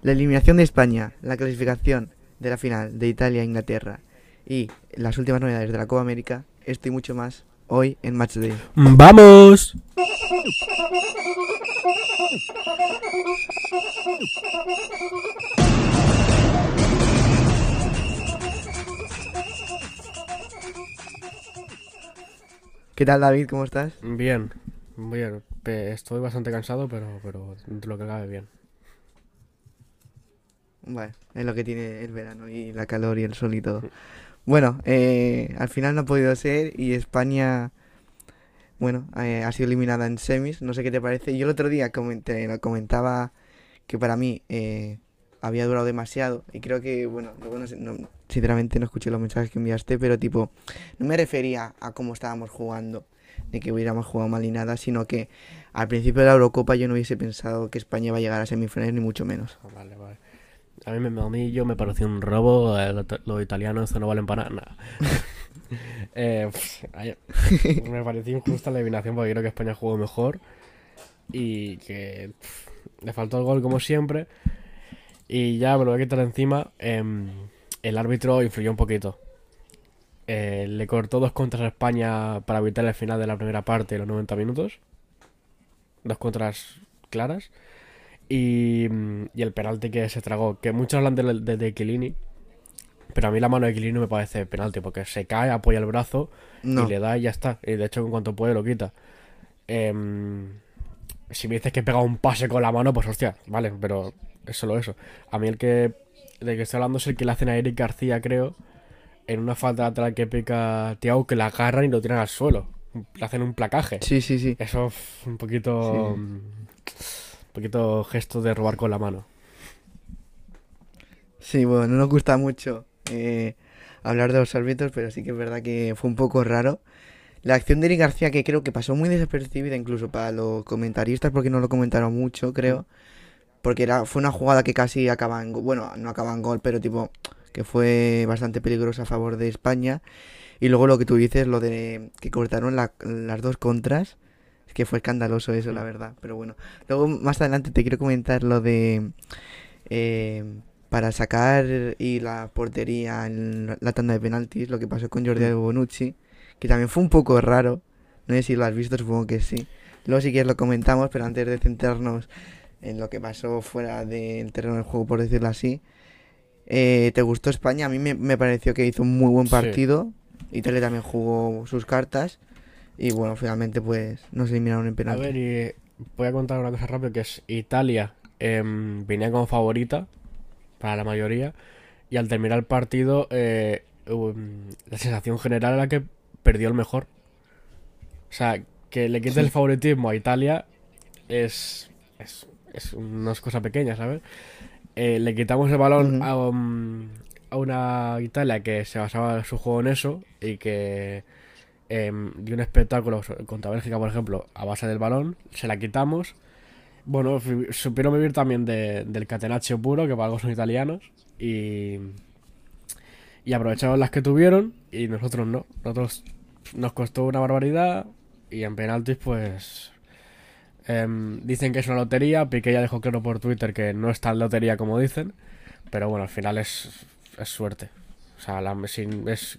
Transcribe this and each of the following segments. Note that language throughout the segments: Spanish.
La eliminación de España, la clasificación de la final de Italia-Inglaterra y las últimas novedades de la Copa América, esto y mucho más hoy en Matchday. ¡Vamos! ¿Qué tal David? ¿Cómo estás? Bien, bien. Estoy bastante cansado, pero, pero lo que cabe bien. Bueno, es lo que tiene el verano y la calor y el sol y todo. Bueno, eh, al final no ha podido ser y España, bueno, eh, ha sido eliminada en semis. No sé qué te parece. Yo el otro día comenté, comentaba que para mí eh, había durado demasiado y creo que, bueno, luego no sinceramente no escuché los mensajes que enviaste, pero tipo, no me refería a cómo estábamos jugando, ni que hubiéramos jugado mal ni nada, sino que al principio de la Eurocopa yo no hubiese pensado que España iba a llegar a semifinales ni mucho menos. Ah, Vale, vale. A mí, me- a mí yo me pareció un robo. eh, lo- Los italianos no valen para nada. Eh, me pareció injusta la eliminación porque creo que España jugó mejor. Y que le faltó el gol como siempre. Y ya me lo voy a quitar encima. em, el árbitro influyó un poquito. Eh, le cortó dos contras a España para evitar el final de la primera parte de los 90 minutos. Dos contras claras. Y, mm, y el penalti que se tragó. Que muchos hablan de, de, de Chiellini, Pero a mí la mano de Chiellini me parece penalti. Porque se cae, apoya el brazo No. y le da y ya está. Y de hecho, en cuanto puede, lo quita. Em, si me dices que pega un pase con la mano, pues hostia, vale, pero es solo eso. A mí el que de que estoy hablando es el que le hacen a Eric García, creo, en una falta lateral que pica Tiago, que la agarran y lo tiran al suelo. Le hacen un placaje. Sí, sí, sí. Eso es un poquito. Sí. Poquito gesto de robar con la mano. Sí, bueno, no nos gusta mucho eh, hablar de los árbitros, pero sí que es verdad que fue un poco raro. La acción de Eric García, que creo que pasó muy desapercibida incluso para los comentaristas, porque no lo comentaron mucho, creo. Porque era, fue una jugada que casi acaba en gol. Bueno, no acaba en gol, pero tipo, que fue bastante peligrosa a favor de España. Y luego lo que tú dices, lo de que cortaron la- las dos contras, es que fue escandaloso eso, la verdad. Pero bueno, luego más adelante te quiero comentar lo de. eh, para sacar y la portería en la- tanda de penaltis, lo que pasó con Jordi Bonucci, que también fue un poco raro. No sé si lo has visto, supongo que sí. Luego si quieres lo comentamos, pero antes de centrarnos en lo que pasó fuera del terreno del juego, por decirlo así. eh, ¿Te gustó España? A mí me, me pareció que hizo un muy buen Sí. partido. Italia también jugó sus cartas. Y bueno, finalmente pues nos eliminaron en A penalti. ver, y voy a contar una cosa rápido, que es Italia em, venía como favorita para la mayoría y al terminar el partido eh, um, la sensación general era que perdió el mejor. O sea, que le quite Sí. el favoritismo a Italia es, es, es una cosa pequeña, ¿sabes? Eh, le quitamos el balón a, um, a una Italia que se basaba su juego en eso y que em, dio un espectáculo contra Bélgica, por ejemplo, a base del balón, se la quitamos. Bueno, supieron vivir también de- del catenaccio puro, que para algo son italianos, y, y aprovecharon las que tuvieron y nosotros no. Nosotros nos costó una barbaridad y en penaltis, pues. em, dicen que es una lotería. Piqué ya dejó claro por Twitter que no es tan lotería como dicen, pero bueno, al final es, es suerte. O sea, la- sin- es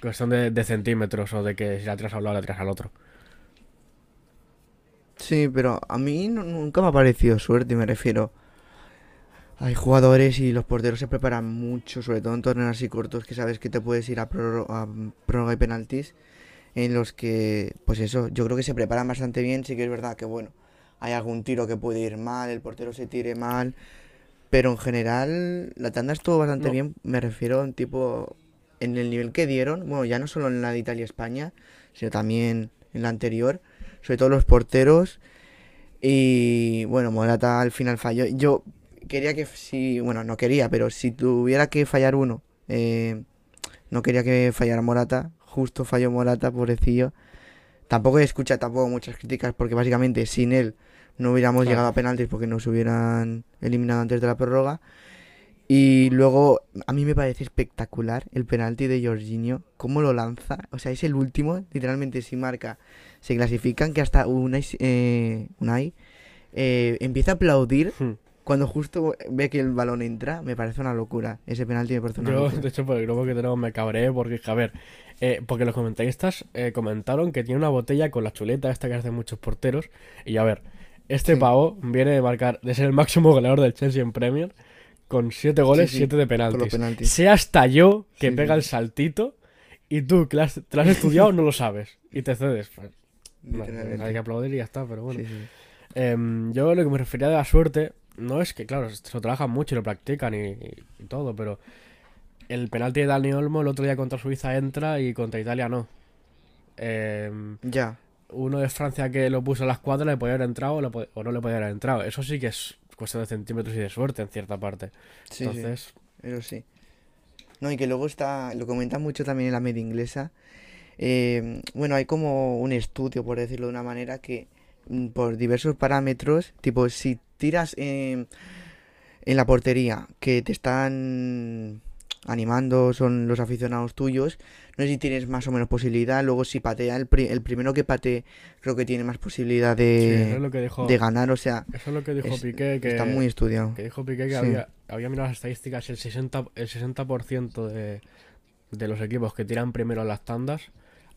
cuestión de, de centímetros o de que si la tiras a un lado, la tiras al otro. Sí, pero a mí nu- nunca me ha parecido suerte, me refiero. Hay jugadores y los porteros se preparan mucho, sobre todo en torneos así cortos que sabes que te puedes ir a, prórro- a prórroga y penaltis, en los que, pues eso, yo creo que se preparan bastante bien, sí que es verdad que bueno, hay algún tiro que puede ir mal, el portero se tire mal, pero en general la tanda estuvo bastante No. bien, me refiero en tipo, en el nivel que dieron, bueno, ya no solo en la de Italia y España, sino también en la anterior, sobre todo los porteros. Y bueno, Morata al final falló. Yo quería que si, bueno, no quería, pero si tuviera que fallar uno, eh, no quería que fallara Morata. Justo falló Morata, pobrecillo. Tampoco he escuchado tampoco muchas críticas porque básicamente sin él no hubiéramos Claro. llegado a penaltis porque nos hubieran eliminado antes de la prórroga. Y luego, a mí me parece espectacular el penalti de Jorginho, cómo lo lanza. O sea, es el último, literalmente si marca, se clasifican, que hasta Unai, eh, Unai, eh, empieza a aplaudir Hmm. cuando justo ve que el balón entra, me parece una locura. Ese penalti me parece una Yo, locura. de hecho, por el grupo que tenemos me cabré porque, a ver, eh, porque los comentaristas eh, comentaron que tiene una botella con la chuleta esta que hacen muchos porteros. Y a ver, este Sí. pavo viene de marcar, de ser el máximo goleador del Chelsea en Premier, con 7 goles, Sí, sí, 7 de penaltis. penaltis. Sea hasta yo que Sí, pega el saltito y tú que la has- te lo has estudiado no lo sabes y te cedes. Pues, no, hay que aplaudir y ya está, pero bueno. Em, yo lo que me refería de la suerte no es que, claro, se lo trabajan mucho y lo practican y, y todo, pero el penalti de Dani Olmo el otro día contra Suiza entra y contra Italia no. Em, Ya. uno de Francia que lo puso a las cuadras le podía haber entrado o, le o no le podía haber entrado. Eso sí que es cuestión de centímetros y de suerte en cierta parte. Sí, sí. Entonces, Eso sí. No, y que luego está, lo comentan mucho también en la media inglesa. eh, bueno, hay como un estudio, por decirlo de una manera, que mm, por diversos parámetros, tipo, si tiras eh, en la portería que te están animando, son los aficionados tuyos, no sé si tienes más o menos posibilidad. Luego, si patea el, pri- el primero que patee, creo que tiene más posibilidad sí, eso es de, lo que dijo, de ganar. O sea, eso es lo que dijo es- Piqué, que, está muy estudiado. que dijo Piqué que Sí. había, había mirado las estadísticas el 60%, el 60% de, de los equipos que tiran primero las tandas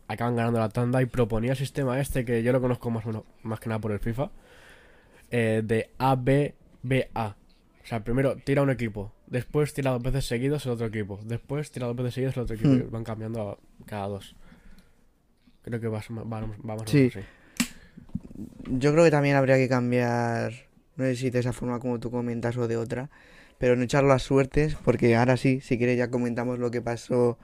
acaban ganando la tanda y proponía el sistema este que yo lo conozco más o menos, más que nada por el FIFA eh, de A, B, B, A. O sea, primero tira un equipo, después tira dos veces seguidos el otro equipo, después tira dos veces seguidos el otro equipo Hmm. van cambiando cada dos. Creo que va, va, va más Sí. así. Yo creo que también habría que cambiar, no sé si de esa forma como tú comentas o de otra, pero no echar las suertes, porque ahora sí, si quieres ya comentamos lo que pasó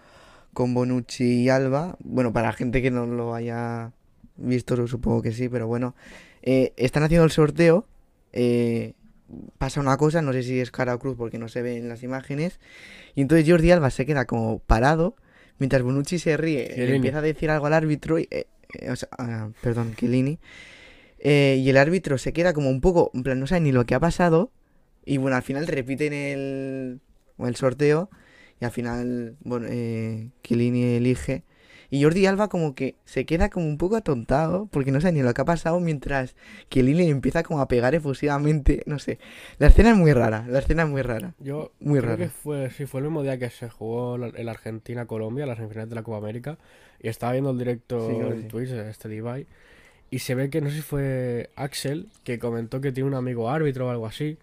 con Bonucci y Alba. Bueno, para la gente que no lo haya visto, supongo que sí, pero bueno, eh, están haciendo el sorteo, eh, pasa una cosa, no sé si es cara o cruz porque no se ve en las imágenes, y entonces Jordi Alba se queda como parado, mientras Bonucci se ríe, le empieza a decir algo al árbitro, y, eh, eh, o sea, ah, perdón, Chiellini, eh, y el árbitro se queda como un poco, en plan, no sabe ni lo que ha pasado. Y bueno, al final repiten el, el sorteo. Y al final, bueno, eh, Chiellini elige. Y Jordi Alba como que se queda como un poco atontado. Porque no sabe ni lo que ha pasado. Mientras Chiellini empieza como a pegar efusivamente. No sé. La escena es muy rara. La escena es muy rara. Yo Muy creo que fue, sí, fue el mismo día que se jugó el Argentina-Colombia, las semifinales de la Copa América, y estaba viendo el directo Sí, que en sí. Twitch, este Levi, y se ve que, no sé si fue Axel, que comentó que tiene un amigo árbitro o algo así,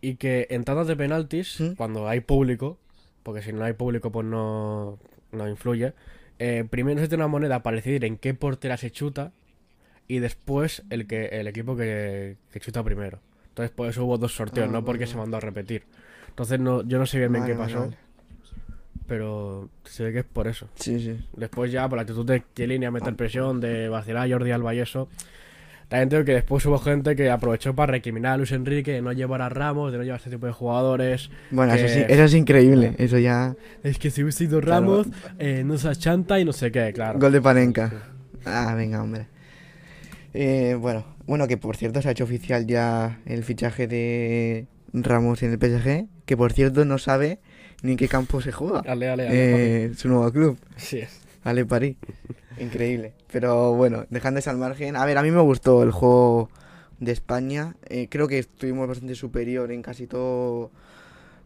y que en tandas de penaltis, ¿Mm? cuando hay público, porque si no hay público pues no, no influye, eh, primero se tiene una moneda para decidir en qué portera se chuta, y después el, que, el equipo que, que chuta primero. Entonces por eso hubo dos sorteos, Ah, no porque vale, se mandó a repetir. Entonces no, yo no sé bien, qué pasó, vale. pero se ve que es por eso. Sí, sí. Después ya por la actitud de Chiellini a meter presión, de vacilar a Jordi Alba y eso. También tengo que después hubo gente que aprovechó para recriminar a Luis Enrique de no llevar a Ramos, de no llevar a este tipo de jugadores. Bueno, eso sí, eso es increíble. Eso ya. Es que si hubiese ido Claro. Ramos, eh, no se achanta y no sé qué, claro. Gol de Panenka. Ah, venga, hombre. Eh, bueno, bueno, que por cierto se ha hecho oficial ya el fichaje de Ramos en el PSG, que por cierto no sabe ni en qué campo se juega. Ale, ale, ale, Eh, su nuevo club. Sí. Ale París. Increíble. Pero bueno, dejando eso al margen. A ver, a mí me gustó el juego de España. Eh, creo que estuvimos bastante superior en casi todo,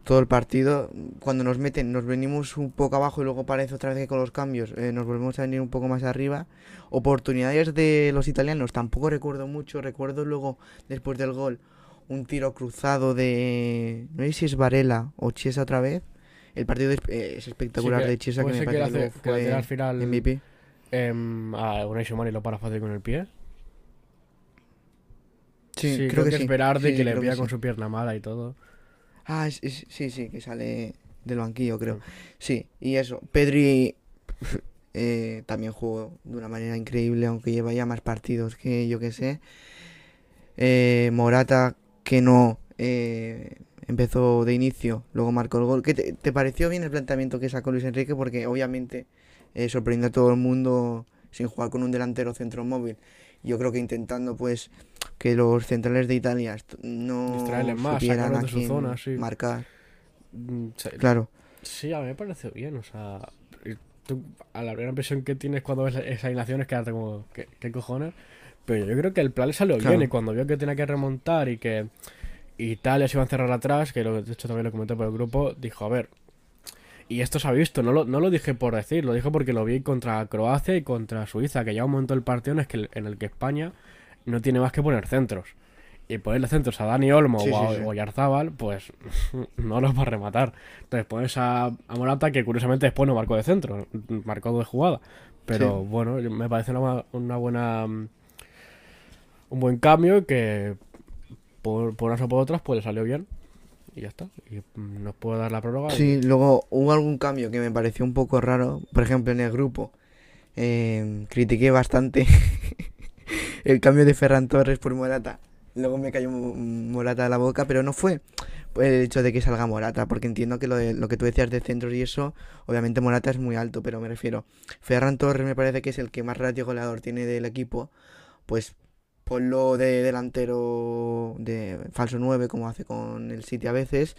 todo el partido. Cuando nos meten, nos venimos un poco abajo y luego parece otra vez que con los cambios eh, nos volvemos a venir un poco más arriba. Oportunidades de los italianos tampoco recuerdo mucho. Recuerdo luego, después del gol, un tiro cruzado de. No sé si es Varela o Chiesa otra vez. El partido es, eh, es espectacular Sí, que de Chiesa que me parece que hace- que fue al final MVP. em, a Unai y lo para fácil con el pie. Sí, creo, que, sí. esperar de Sí, que sí, le que con sí. su pierna mala y todo. Ah, es- es- sí, sí, que sale del banquillo, creo. Sí, y eso. Pedri eh, también jugó de una manera increíble, aunque lleva ya más partidos que yo que sé. Eh, Morata, que no eh, empezó de inicio, luego marcó el gol. ¿Qué te, te pareció bien el planteamiento que sacó Luis Enrique? Porque obviamente eh, sorprendió a todo el mundo sin jugar con un delantero centro móvil. Yo creo que intentando pues que los centrales de Italia no más, supieran sacarlos a de su quién zona, sí. marcar. Mm, se- Claro. Sí, a mí me parece bien, o sea, tú, a la primera impresión que tienes cuando ves esa alineación es quedarte como, ¿qué, qué cojones? Pero yo creo que el plan le salió Claro. bien y cuando vio que tenía que remontar y que, Italia se iba a encerrar atrás, que lo, de hecho también lo comenté por el grupo, dijo, a ver, y esto se ha visto, no lo, no lo dije por decir, lo dije porque lo vi contra Croacia y contra Suiza, que ya un momento del partido en el, que, en el que España no tiene más que poner centros. Y ponerle centros a Dani Olmo Sí, o, a, sí, sí. o a Yarzábal, pues no los va a rematar. Entonces pones a, a Morata, que curiosamente después no marcó de centro, marcó de jugada. Pero bueno, me parece una, una buena. mm, Un buen cambio que por, por unas o por otras pues le salió bien. Y ya está. Y mm, nos puede dar la prórroga. Sí, luego hubo algún cambio que me pareció un poco raro. Por ejemplo, en el grupo eh, critiqué bastante el cambio de Ferran Torres por Morata. Luego me cayó Mo- Morata a la boca, pero no fue el hecho de que salga Morata, porque entiendo que lo, de- lo que tú decías de centros y eso, obviamente Morata es muy alto, pero me refiero, Ferran Torres me parece que es el que más ratio goleador tiene del equipo, pues ponlo de delantero de falso 9 como hace con el City a veces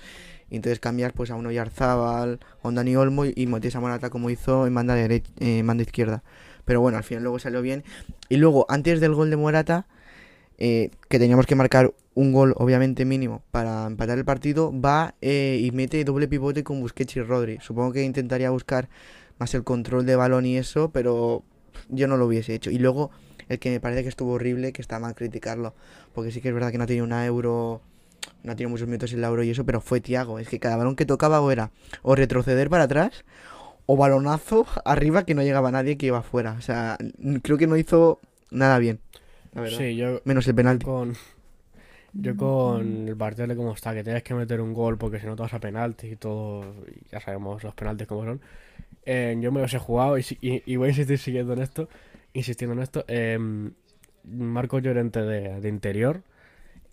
y entonces cambias pues a un Oyarzábal, a un Dani Olmo y, a Morata como hizo en banda, derecha, banda izquierda. Pero bueno, al final luego salió bien. Y luego, antes del gol de Morata, eh, que teníamos que marcar un gol obviamente mínimo para empatar el partido, va eh, y mete doble pivote con Busquets y Rodri. Supongo que intentaría buscar más el control de balón y eso, pero yo no lo hubiese hecho. Y luego, el que me parece que estuvo horrible, que está mal criticarlo, porque sí que es verdad que no tenido una euro no tenido muchos minutos en la Euro y eso, pero fue Tiago. Es que cada balón que tocaba o era o retroceder para atrás o balonazo arriba que no llegaba nadie que iba afuera. O sea, creo que no hizo nada bien. La verdad. Sí, yo Menos el penalti. con. Yo con el partido de cómo está, que tienes que meter un gol porque si no te vas a penaltis y todo, ya sabemos los penaltis cómo son. Eh, yo me los he jugado y, si- y- y voy a insistir siguiendo en esto, insistiendo en esto. em, Marco Llorente de, de interior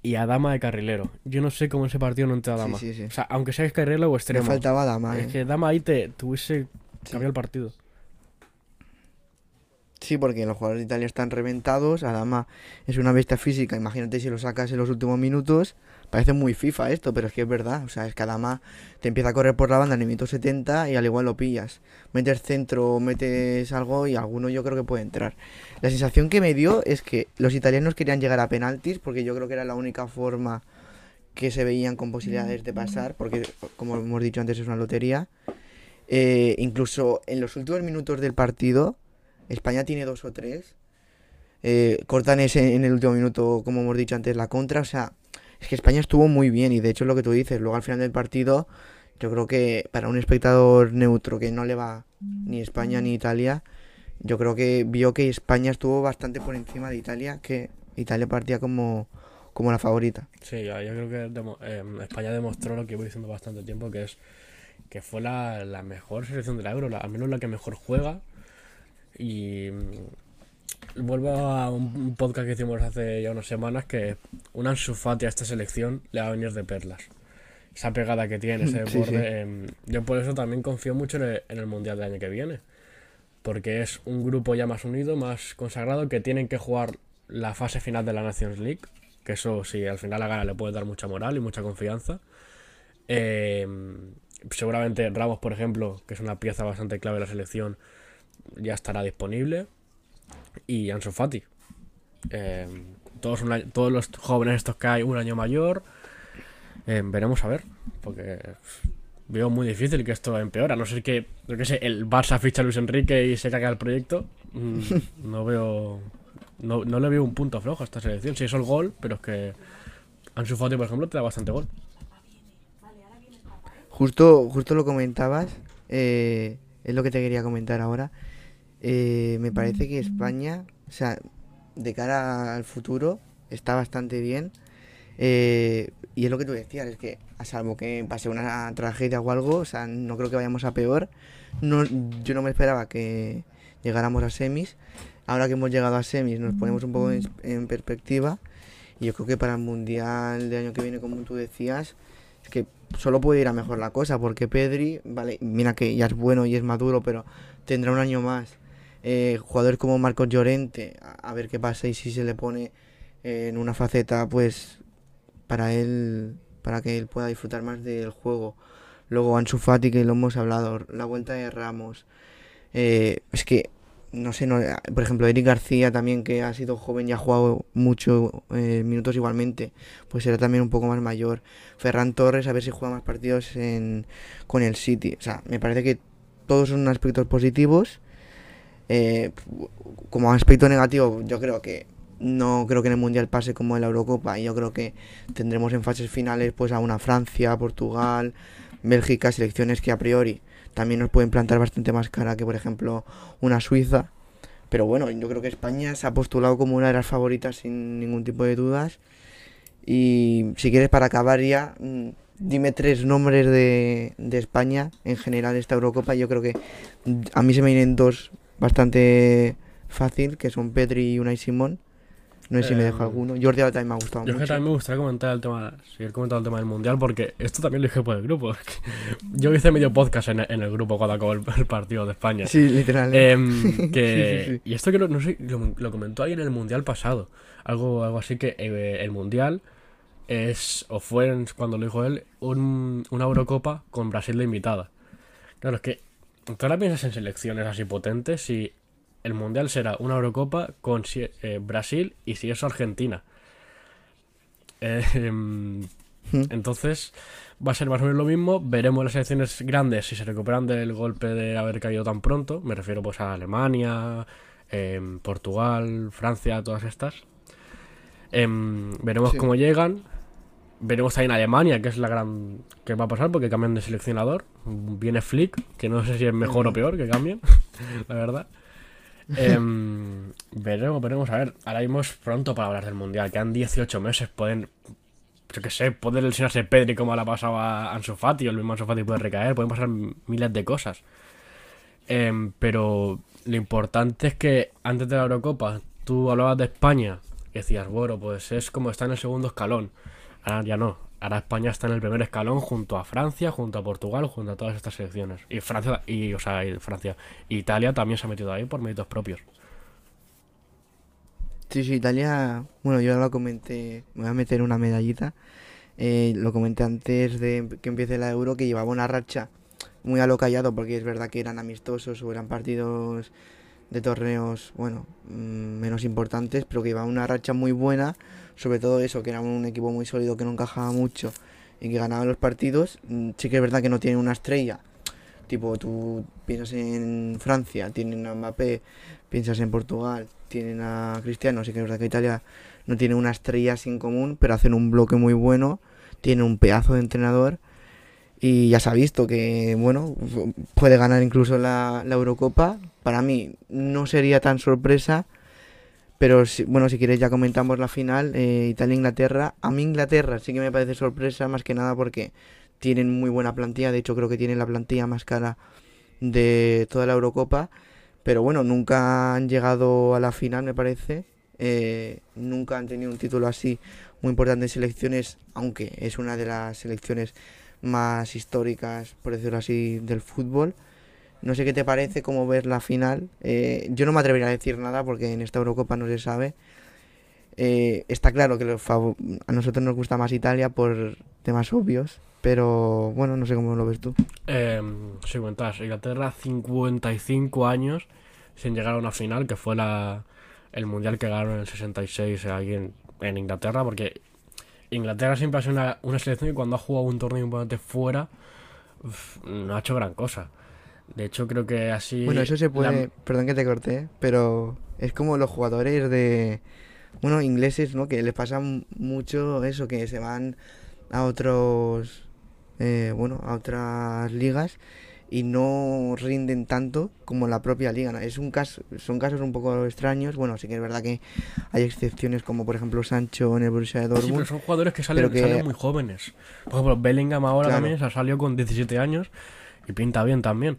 y Adama de carrilero. Yo no sé cómo ese partido no entra a Sí, Dama. sí, sí. O sea, aunque sea carrilero o extremo. faltaba dama, Es eh. que Dama ahí te, Sí. cambiado el partido. Sí, porque los jugadores de Italia están reventados. Adama es una bestia física. Imagínate si lo sacas en los últimos minutos. Parece muy FIFA esto, pero es que es verdad. O sea, es que Adama te empieza a correr por la banda en el minuto 70 y al igual lo pillas. Metes centro, metes algo y alguno yo creo que puede entrar. La sensación que me dio es que los italianos querían llegar a penaltis porque yo creo que era la única forma que se veían con posibilidades de pasar, porque como hemos dicho antes es una lotería. Eh, incluso en los últimos minutos del partido, España tiene dos o tres. Eh, cortan ese en el último minuto, como hemos dicho antes, la contra. O sea, es que España estuvo muy bien y de hecho lo que tú dices, luego al final del partido, yo creo que para un espectador neutro que no le va ni España ni Italia, yo creo que vio que España estuvo bastante por encima de Italia, que Italia partía como, como la favorita. Sí, yo, creo que em, España demostró lo que voy diciendo bastante tiempo, que es que fue la, la mejor selección de la Euro, al menos la que mejor juega. Y mm, vuelvo a un, podcast que hicimos hace ya unas semanas, que un Ansu Fati a esta selección le va a venir de perlas. Esa pegada que tiene, ese Sí, borde. sí. em, yo por eso también confío mucho en el, en el Mundial del año que viene. Porque es un grupo ya más unido, más consagrado, que tienen que jugar la fase final de la Nations League. Que eso, si al final la gana, le puede dar mucha moral y mucha confianza. Eh, seguramente Ramos, por ejemplo, que es una pieza bastante clave de la selección, ya estará disponible. Y Ansu Fati. Eh, todos, un año- todos los jóvenes estos que hay un año mayor. eh, veremos a ver. Porque veo muy difícil que esto empeore. A no ser que, yo qué sé, el Barça ficha a Luis Enrique y se caiga el proyecto. mm, no veo. No, no le veo un punto flojo a esta selección. Sí, eso el gol, pero es que Ansu Fati, por ejemplo, te da bastante gol. Justo, justo lo comentabas, eh, es lo que te quería comentar ahora. Eh, me parece que España, o sea, de cara al futuro, está bastante bien. Eh, y es lo que tú decías, es que a salvo que pase una tragedia o algo, o sea, no creo que vayamos a peor. No, yo no me esperaba que llegáramos a semis. Ahora que hemos llegado a semis nos ponemos un poco en, en perspectiva. Y yo creo que para el Mundial de año que viene, como tú decías, es que solo puede ir a mejor la cosa, porque Pedri, vale, mira que ya es bueno y es maduro, pero tendrá un año más. Eh, jugadores como Marcos Llorente, a, ver qué pasa y si se le pone eh, en una faceta, pues para él, para que él pueda disfrutar más del juego. Luego Ansu Fati, que lo hemos hablado, la vuelta de Ramos. Eh, es que no sé, no, por ejemplo, Eric García también, que ha sido joven y ha jugado mucho eh, minutos igualmente, pues será también un poco más mayor. Ferran Torres, a ver si juega más partidos en, con el City. O sea, me parece que todos son aspectos positivos. Eh, como aspecto negativo, yo creo que no creo que en el Mundial pase como en la Eurocopa. Y yo creo que tendremos en fases finales pues a una Francia, Portugal, Bélgica, selecciones que a priori también nos pueden plantar bastante más cara que por ejemplo una Suiza. Pero bueno, yo creo que España se ha postulado como una de las favoritas sin ningún tipo de dudas. Y si quieres para acabar ya, mm, dime tres nombres de, de España en general esta Eurocopa. Yo creo que a mí se me vienen dos bastante fácil, que son Pedri y Unai Simón. No sé si me dejo Em, alguno. Jordi Alba también me ha gustado Yo mucho. también me gustaría comentar el tema, seguir comentando el tema del mundial, porque esto también lo dije por el grupo. Yo hice medio podcast en, en el grupo cuando acabó el, el partido de España. Sí, literal. ¿eh? Em, que, Sí, sí, sí. Y esto que no, no sé, lo, lo comentó alguien en el mundial pasado. Algo, algo así que eh, el mundial es, o fue cuando lo dijo él, un, una Eurocopa con Brasil de invitada. Claro, es que tú ahora piensas en selecciones así potentes y el mundial será una Eurocopa con eh, Brasil y si eso Argentina. Eh, em, Mm. entonces va a ser más o menos lo mismo. Veremos las selecciones grandes si se recuperan del golpe de haber caído tan pronto. Me refiero pues a Alemania, em, Portugal, Francia, todas estas. Em, veremos Sí. cómo llegan. Veremos también Alemania, que es la gran que va a pasar porque cambian de seleccionador. Viene Flick, que no sé si es mejor o peor que cambien, la verdad. Em, veremos, veremos. A ver, ahora mismo es pronto para hablar del mundial. Quedan 18 meses. Pueden, yo qué sé, puede lesionarse Pedri como le ha pasado a Ansu Fati, o el mismo Ansu Fati puede recaer. Pueden pasar miles de cosas. Em, pero lo importante es que antes de la Eurocopa tú hablabas de España y decías, bueno, pues es como está en el segundo escalón. Ahora ya no. Ahora España está en el primer escalón junto a Francia, junto a Portugal, junto a todas estas selecciones. Y Francia, y, o sea, y Francia. Italia también se ha metido ahí por méritos propios. Sí, sí, Italia, bueno, yo lo comenté, me voy a meter una medallita. Eh, lo comenté antes de que empiece la Euro, que llevaba una racha muy a lo callado, porque es verdad que eran amistosos o eran partidos de torneos, bueno, mm, menos importantes, pero que llevaba una racha muy buena, sobre todo eso, que era un equipo muy sólido que no encajaba mucho y que ganaba los partidos. Mm, Sí que es verdad que no tiene una estrella, tipo tú piensas en Francia, tienen a Mbappé, piensas en Portugal, tienen a Cristiano, sí que es verdad que Italia no tiene una estrella sin común, pero hacen un bloque muy bueno, tiene un pedazo de entrenador y ya se ha visto que, bueno, puede ganar incluso la, la Eurocopa. Para mí no sería tan sorpresa, pero si- bueno, si quieres ya comentamos la final, eh, Italia-Inglaterra. A mí Inglaterra sí que me parece sorpresa más que nada porque tienen muy buena plantilla, de hecho creo que tienen la plantilla más cara de toda la Eurocopa, pero bueno, nunca han llegado a la final me parece, eh, nunca han tenido un título así muy importante en selecciones, aunque es una de las selecciones más históricas, por decirlo así, del fútbol. No sé qué te parece, cómo ver la final. Eh, yo no me atrevería a decir nada porque en esta Eurocopa no se sabe. Eh, está claro que los a nosotros nos gusta más Italia por temas obvios, pero bueno, no sé cómo lo ves tú. Em, si cuentas, Inglaterra 55 años sin llegar a una final, que fue la, el mundial que ganaron en el 66 ahí en, en Inglaterra, porque Inglaterra siempre ha sido una, selección que cuando ha jugado un torneo importante fuera no ha hecho gran cosa. De hecho, creo que así. Bueno, eso se la- puede, perdón que te corté, pero es como los jugadores de, bueno, ingleses, ¿no? Que les pasa mucho eso, que se van a otros, eh, bueno, a otras ligas y no rinden tanto como la propia liga. ¿no? Es un caso, son casos un poco extraños. Bueno, sí que es verdad que hay excepciones como por ejemplo Sancho en el Borussia de Sí, pero Dortmund. son jugadores que salen, pero que- salen muy jóvenes. Por ejemplo, Bellingham ahora Claro. también se salido con 17 años y pinta bien también.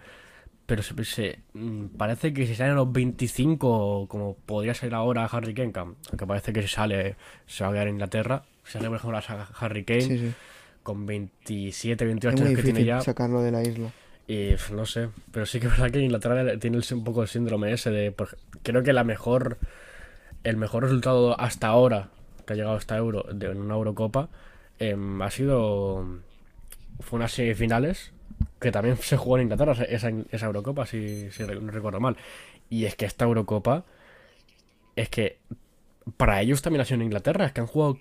Pero se, se- mm, parece que si sale a los 25, como podría ser ahora Harry Kane, que- aunque parece que si sale se va a quedar en Inglaterra. Si sale, por ejemplo, a Harry Kane Sí, sí. con 27, 28 Es muy años que tiene ya. sacarlo de la isla. Y no sé, pero sí que es verdad que Inglaterra tiene un poco el síndrome ese de. por creo que la mejor. El mejor resultado hasta ahora que ha llegado a esta Euro de, en una Eurocopa em, ha sido. Fue unas semifinales que también se jugó en Inglaterra esa, esa Eurocopa, si, si no recuerdo mal. Y es que esta Eurocopa, es que para ellos también ha sido en Inglaterra, es que han jugado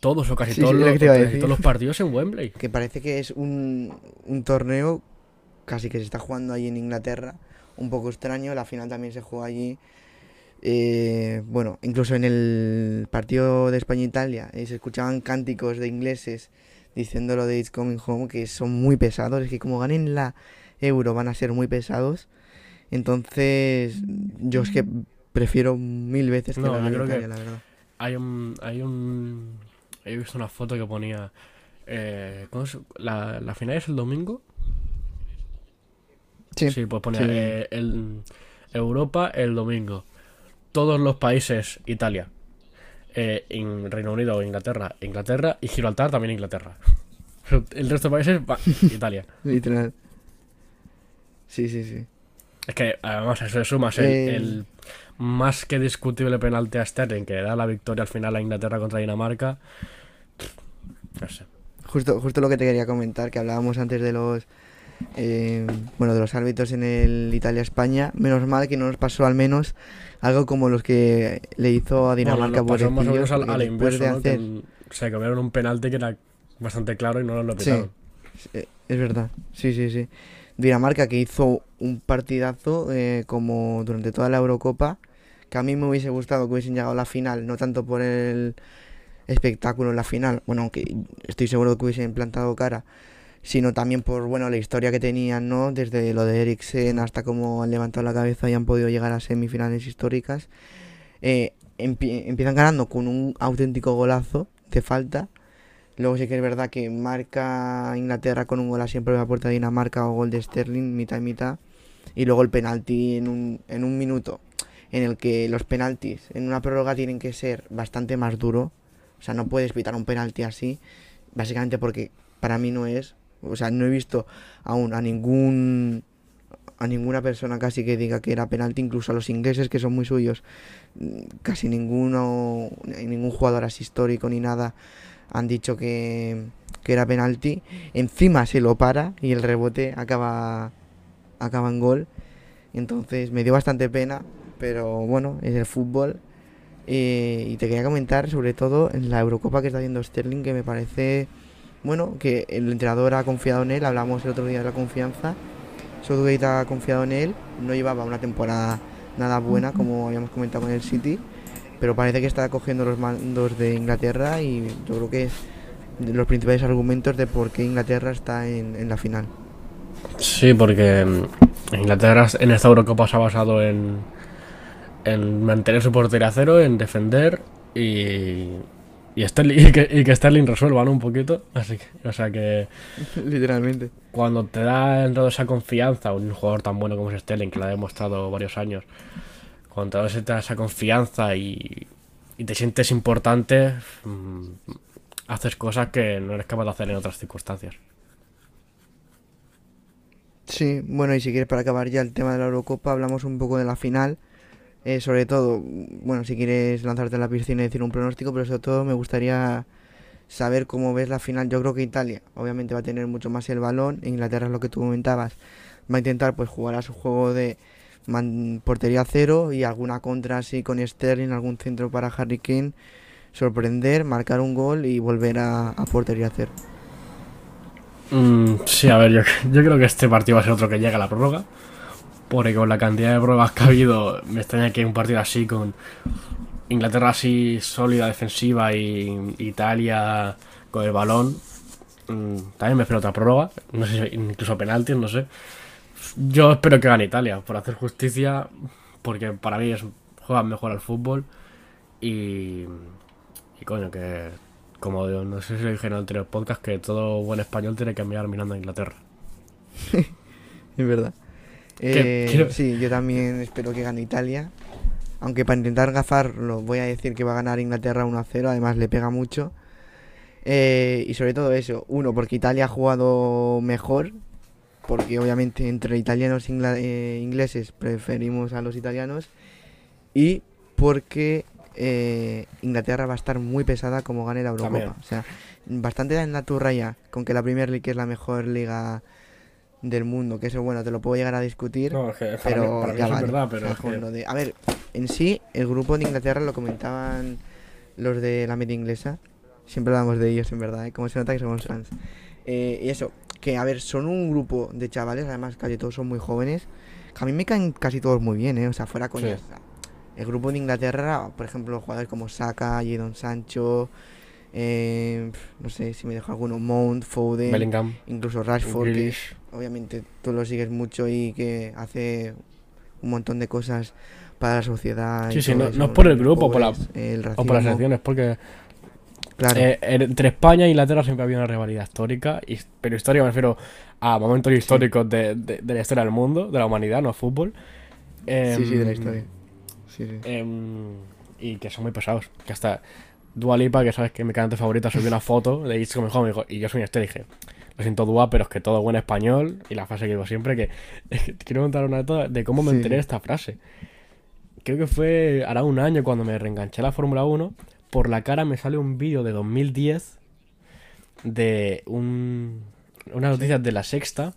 todos o casi, todos, los, todos, los, partidos en Wembley. Que parece que es un, un torneo casi que se está jugando allí en Inglaterra, un poco extraño, la final también se jugó allí. Eh, bueno, incluso en el partido de España-Italia eh, se escuchaban cánticos de ingleses diciendo lo de It's Coming Home, que son muy pesados, es que como ganen la Euro van a ser muy pesados. Entonces, yo es que prefiero mil veces que la Italia, la verdad. Hay un, hay un... He visto una foto que ponía... Eh, la, la final es el domingo. Sí, sí pues ponía eh, el, Europa el domingo todos los países, Italia, eh, en Reino Unido o Inglaterra, Inglaterra y Gibraltar también Inglaterra. El resto de países, va, Italia. Literal. Sí, sí, sí. Es que además eso sumas el, eh. el, más que discutible penalti a Sterling que da la victoria al final a Inglaterra contra Dinamarca. No sé. Justo, justo lo que te quería comentar, que hablábamos antes de los eh, bueno, de los árbitros en el Italia-España. Menos mal que no nos pasó al menos algo como los que le hizo a Dinamarca por el más menos al, inverso, se comieron un penalti que era bastante claro y no lo pitaron. Sí, es verdad. Sí, sí, sí. Dinamarca que hizo un partidazo eh, como durante toda la Eurocopa, que a mí me hubiese gustado que hubiesen llegado a la final, no tanto por el espectáculo en la final, bueno, aunque estoy seguro que hubiesen plantado cara, sino también por bueno la historia que tenían, ¿no? Desde lo de Eriksen hasta cómo han levantado la cabeza y han podido llegar a semifinales históricas. Eh, empiezan ganando con un auténtico golazo de falta. Luego sí que es verdad que marca Inglaterra con un gol a siempre a puerta de Dinamarca o gol de Sterling, mitad y mitad. Y luego el penalti en un, en un minuto en el que los penaltis en una prórroga tienen que ser bastante más duro. O sea, no puedes pitar un penalti así, básicamente porque para mí no es o sea, no he visto aún a ningún a ninguna persona casi que diga que era penalti, incluso a los ingleses que son muy suyos, casi ninguno, ningún jugador así histórico ni nada han dicho que, que era penalti. Encima se lo para y el rebote acaba, acaba en gol. Entonces me dio bastante pena, pero bueno, es el fútbol. Eh, y te quería comentar sobre todo en la Eurocopa que está haciendo Sterling, que me parece bueno, que el entrenador ha confiado en él, hablamos el otro día de la confianza, Southgate ha confiado en él, no llevaba una temporada nada buena como habíamos comentado con el City, pero parece que está cogiendo los mandos de Inglaterra y yo creo que es de los principales argumentos de por qué Inglaterra está en, la final. Sí, porque mm, Inglaterra en esta Eurocopa se ha basado en, en mantener su portería a cero, en defender y y, y, que, y que Sterling resuelva un poquito. Así que, o sea que. Literalmente. Cuando te da en toda esa confianza, un jugador tan bueno como es Sterling, que lo ha demostrado varios años, cuando te da esa confianza y, y te sientes importante, mm, haces cosas que no eres capaz de hacer en otras circunstancias. Sí, bueno, y si quieres para acabar ya el tema de la Eurocopa, hablamos un poco de la final eh, sobre todo, bueno, si quieres lanzarte a la piscina y decir un pronóstico, pero sobre todo me gustaría saber cómo ves la final. Yo creo que Italia, obviamente, va a tener mucho más el balón. Inglaterra es lo que tú comentabas. Va a intentar pues jugar a su juego de portería cero y alguna contra así con Sterling, algún centro para Harry Kane, sorprender, marcar un gol y volver a, portería cero. Mm, sí, a ver, yo, yo creo que este partido va a ser otro que llega a la prórroga. Porque con la cantidad de pruebas que ha habido, me extraña que un partido así con Inglaterra así sólida defensiva y Italia con el balón. Mm, también me espero otra prórroga, no sé, incluso penaltis, no sé. Yo espero que gane Italia, por hacer justicia, porque para mí es, juegan mejor al fútbol y, coño, que como no sé si lo dije en el anterior podcast, que todo buen español tiene que enviar mirando a Inglaterra. es verdad. Eh, sí, yo también espero que gane Italia. Aunque para intentar gafarlo voy a decir que va a ganar Inglaterra 1-0, además le pega mucho. Eh, y sobre todo eso, uno, porque Italia ha jugado mejor, porque obviamente entre italianos e ingleses preferimos a los italianos, y porque Inglaterra va a estar muy pesada como gane la Eurocopa. O sea, bastante en la turra ya, con que la Premier League es la mejor liga del mundo, que eso, bueno, te lo puedo llegar a discutir. No, es que para pero mí, para mí ya eso vale. es verdad, O pero sea, es con que- lo de- A ver, en sí, el grupo de Inglaterra lo comentaban los de la media inglesa. Siempre hablamos de ellos, en verdad, ¿eh? Como se nota que somos fans. Eh, y eso, que a ver, son un grupo de chavales, además casi todos son muy jóvenes. que a mí me caen casi todos muy bien, ¿eh? O sea, fuera coñas. Sí. El grupo de Inglaterra, por ejemplo, jugadores como Saka, Jadon Sancho, eh, no sé si me dejo alguno, Mount, Foden, Bellingham, incluso Rashford, Grealish. Obviamente tú lo sigues mucho y que hace un montón de cosas para la sociedad. y Sí, sí, no- no es por el grupo, por la- el O por las elecciones, porque Claro, eh, entre España e Inglaterra siempre ha habido una rivalidad histórica, y- pero histórica me refiero a momentos históricos de, de- de la historia del mundo, de la humanidad, no fútbol. sí, sí, de la Em, historia. Sí, sí. em, y que son muy pesados. Que hasta Dua Lipa, que sabes que mi cantante favorita, subió una foto de It's Coming Home y y yo soy un este, dije, lo siento Dua, pero es que todo buen español, y la frase que digo siempre, que es que te quiero contar una anécdota de cómo me Sí. enteré de esta frase. Creo que fue hará un año cuando me reenganché a la Fórmula 1, por la cara me sale un vídeo de 2010 de un, unas noticias de la sexta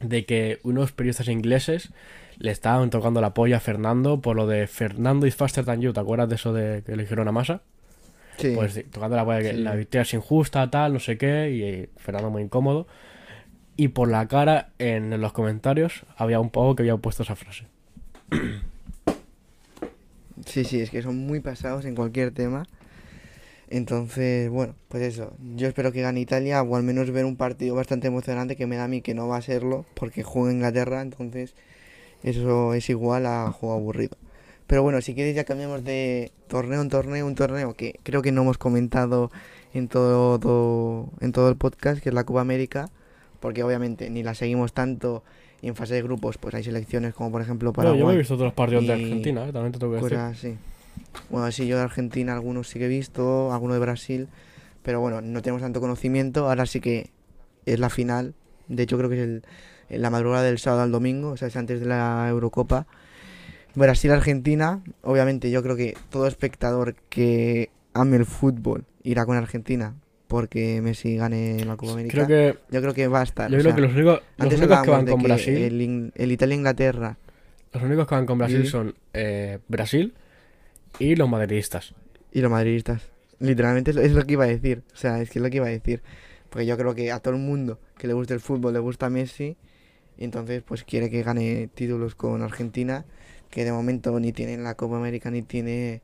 de que unos periodistas ingleses le estaban tocando la polla a Fernando por lo de Fernando is faster than you. ¿Te acuerdas de eso de que le dijeron a Massa? Sí. Pues tocando la que Sí. la victoria es injusta, tal, no sé qué, y Fernando muy incómodo. Y por la cara en los comentarios había un poco que había puesto esa frase. Sí, sí, es que son muy pasados en cualquier tema. Entonces, bueno, pues eso. Yo espero que gane Italia o al menos ver un partido bastante emocionante que me da a mí que no va a serlo porque juega Inglaterra, entonces eso es igual a juego aburrido. Pero bueno, si quieres ya cambiamos de torneo en torneo, un torneo que creo que no hemos comentado en todo, en todo el podcast, que es la Copa América, porque obviamente ni la seguimos tanto y en fase de grupos, pues hay selecciones como por ejemplo Bueno, yo me he visto los partidos de Argentina, ¿eh? también te tengo que decir. Sí. Bueno, sí, yo de Argentina algunos sí que he visto, algunos de Brasil, pero bueno, no tenemos tanto conocimiento. Ahora sí que es la final. De hecho, creo que es el, la madrugada del sábado al domingo, o sea, es antes de la Eurocopa. Brasil-Argentina, obviamente yo creo que todo espectador que ame el fútbol irá con Argentina porque Messi gane la Copa América. Creo que, Yo creo que va a estar. yo creo sea, que los únicos, los antes únicos que van con que Brasil, el, In- el Italia-Inglaterra los únicos que van con Brasil Sí. son eh, Brasil y los madridistas. Y los madridistas. Literalmente es, es lo que iba a decir. O sea, es que es lo que iba a decir. Porque yo creo que a todo el mundo que le guste el fútbol le gusta Messi. Y entonces, pues quiere que gane títulos con Argentina. Que de momento ni tiene la Copa América ni tiene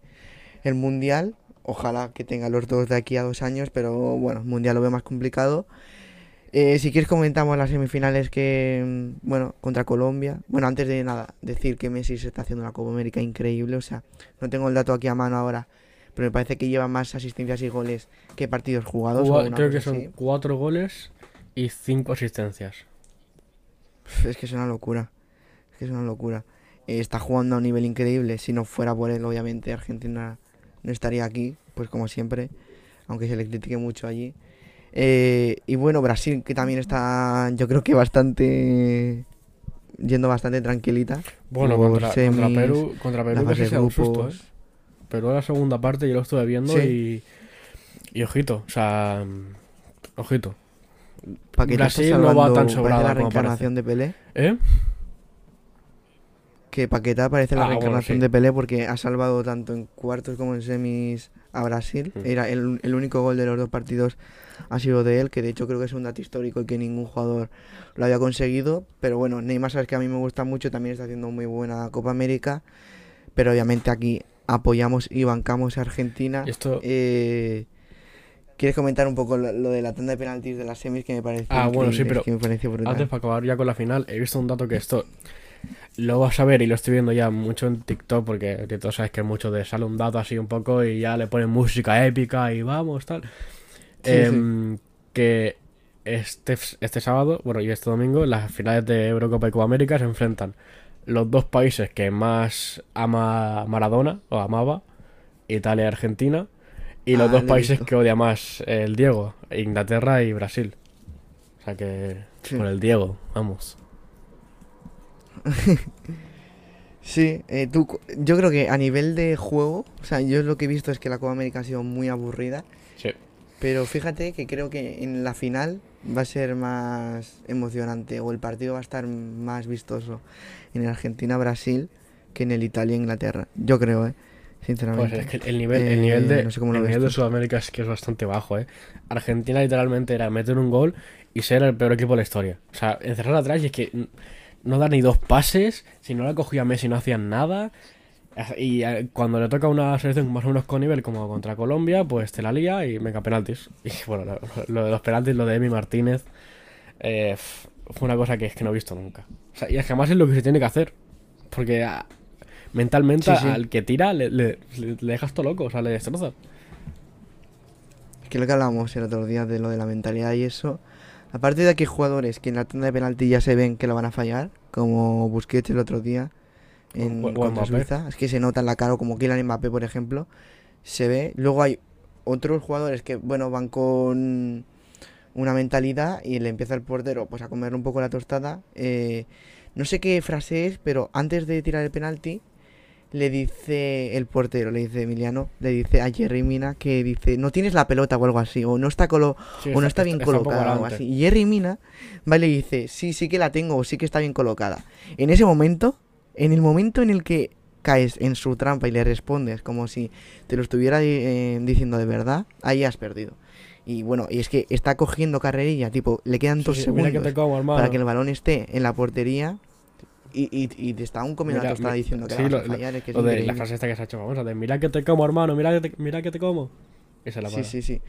el Mundial. Ojalá que tenga los dos de aquí a dos años. Pero bueno, el Mundial lo veo más complicado. Eh, si quieres comentamos las semifinales que, mm, bueno, contra Colombia. Bueno, antes de nada, decir que Messi se está haciendo una Copa América increíble. O sea, no tengo el dato aquí a mano ahora, pero me parece que lleva más asistencias y goles que partidos jugados. creo que son así. cuatro goles y cinco asistencias. Es que es una locura. Es que es una locura. Eh, está jugando a un nivel increíble. Si no fuera por él, obviamente Argentina no estaría aquí, pues como siempre, aunque se le critique mucho allí. Eh, y bueno, Brasil, que también está, yo creo que bastante. yendo bastante tranquilita. Bueno, contra, Perú, contra Perú casi se un susto. ¿eh? Pero en la segunda parte yo lo estuve viendo Sí. y, y ojito, o sea, mm, ojito. Brasil no va tan sobrada la como reencarnación de Pelé. ¿Eh? Que Paquetá parece la Ah, bueno, reencarnación sí. de Pelé porque ha salvado tanto en cuartos como en semis a Brasil. Mm. Era el, el único gol de los dos partidos ha sido de él, que de hecho creo que es un dato histórico y que ningún jugador lo había conseguido. Pero bueno, Neymar sabes que a mí me gusta mucho, también está haciendo muy buena Copa América. Pero obviamente aquí apoyamos y bancamos a Argentina. Esto, Eh, ¿Quieres comentar un poco lo, lo de la tanda de penaltis de las semis que me pareció Ah, bueno, sí, pero antes para acabar ya con la final, he visto un dato que esto lo vas a ver y lo estoy viendo ya mucho en TikTok porque TikTok sabes que mucho de sale un dato así un poco y ya le ponen música épica y vamos, tal. Sí, Em, Que este, este sábado, bueno, y este domingo, las finales de Eurocopa y Copa América se enfrentan los dos países que más ama Maradona o amaba, Italia y Argentina, y los Ah, dos países visto. que odia más el Diego, Inglaterra y Brasil. O sea que Sí. por el Diego, vamos. Sí, eh, tú, yo creo que a nivel de juego, o sea, yo lo que he visto es que la Copa América ha sido muy aburrida. Sí. Pero fíjate que creo que en la final va a ser más emocionante o el partido va a estar más vistoso en el Argentina-Brasil que en el Italia-Inglaterra. Yo creo, ¿eh? Sinceramente. Pues es que el nivel, el Eh, nivel, de, no sé cómo lo el nivel de. Sudamérica es que es bastante bajo, ¿eh? Argentina literalmente era meter un gol y ser el peor equipo de la historia. O sea, encerrar atrás y es que no da ni dos pases, si no la cogía Messi no hacían nada. Y eh, cuando le toca una selección más o menos con nivel como contra Colombia, pues te la lía y venga penaltis. Y bueno, lo, lo de los penaltis, lo de Emi Martínez, eh, fue una cosa que es que no he visto nunca. O sea, y es que además es lo que se tiene que hacer. Porque ah, mentalmente Sí, sí. al que tira le, le- le- le dejas todo loco, o sea, le destrozas. que lo que hablábamos el otro día de lo de la mentalidad y eso. Aparte de hay jugadores que en la tanda de penalti ya se ven que lo van a fallar, como Busquets el otro día en O- contra. Suiza, es que se nota en la cara, como Kylian Mbappé, por ejemplo, se ve. Luego hay otros jugadores que, bueno, van con una mentalidad y le empieza el portero pues a comer un poco la tostada. Eh, no sé qué frase es, pero antes de tirar el penalti le dice el portero, le dice Emiliano, le dice a Jerry Mina que dice, no tienes la pelota o algo así, o no está colo Sí, o no está bien poco colocada o algo así. Y Jerry Mina va y le dice, sí, sí que la tengo, o sí que está bien colocada. En ese momento, en el momento en el que caes en su trampa y le respondes como si te lo estuviera eh, diciendo de verdad, ahí has perdido. Y bueno, y es que está cogiendo carrerilla, tipo, le quedan Sí, dos sí, segundos que para que el balón esté en la portería y, y, y te está Mira, la tostada mi- diciendo que sí, lo- a es que es Lo de la frase esta que se ha hecho famosa, de mira que te como, hermano, mira que te, mira que te como. Esa es la Sí, palabra. sí, sí.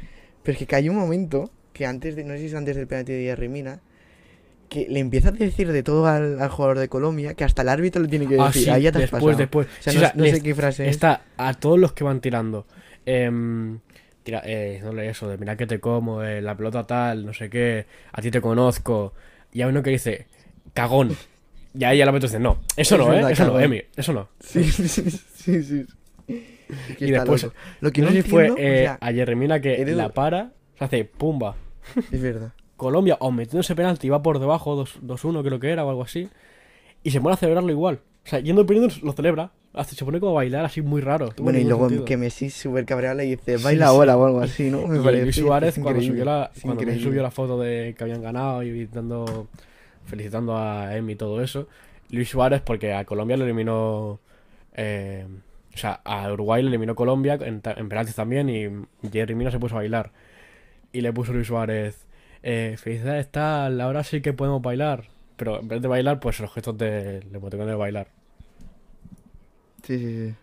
Pero es que cayó un momento que antes de, no sé si es antes del penalti de Jerry Mina, que le empieza a decir de todo al, al jugador de Colombia que hasta el árbitro le tiene que Ah, decir, sí, ahí ya te has después, pasado". después. O sea, Sí, no, o sea, no sé qué frase es. Está a todos los que van tirando. em, tira, eh, no le eso, de mira que te como, eh, la pelota tal, no sé qué, a ti te conozco. Y hay uno que dice, cagón. Y ahí ya la meto dice, no, eso Es no, eh, eso no. Emi, eso no. Sí, sí, sí, sí, Y después. Lo que no sé si fue eh, a Jeremina que la para, se hace pumba. es verdad. Colombia, o metiéndose penalti, va por debajo, 2 2-1 creo que era o algo así. Y se pone a celebrarlo igual. O sea, yendo perdiendo lo celebra. Hasta se pone como a bailar así muy raro. Bueno, y luego sentido. que Messi súper cabreado le dice, baila sí. o algo así, ¿no? Me y parece Luis Suárez, cuando, subió la, cuando subió la foto de que habían ganado y dando, felicitando a Emi y todo eso, Luis Suárez, porque a Colombia lo eliminó. eh, o sea, a Uruguay lo eliminó Colombia en, en penaltis también y Jerry Mina se puso a bailar. Y le puso Luis Suárez: eh, Felicidades, tal, ahora sí que podemos bailar. Pero en vez de bailar, pues los gestos de, le de bailar. Sí, sí, sí.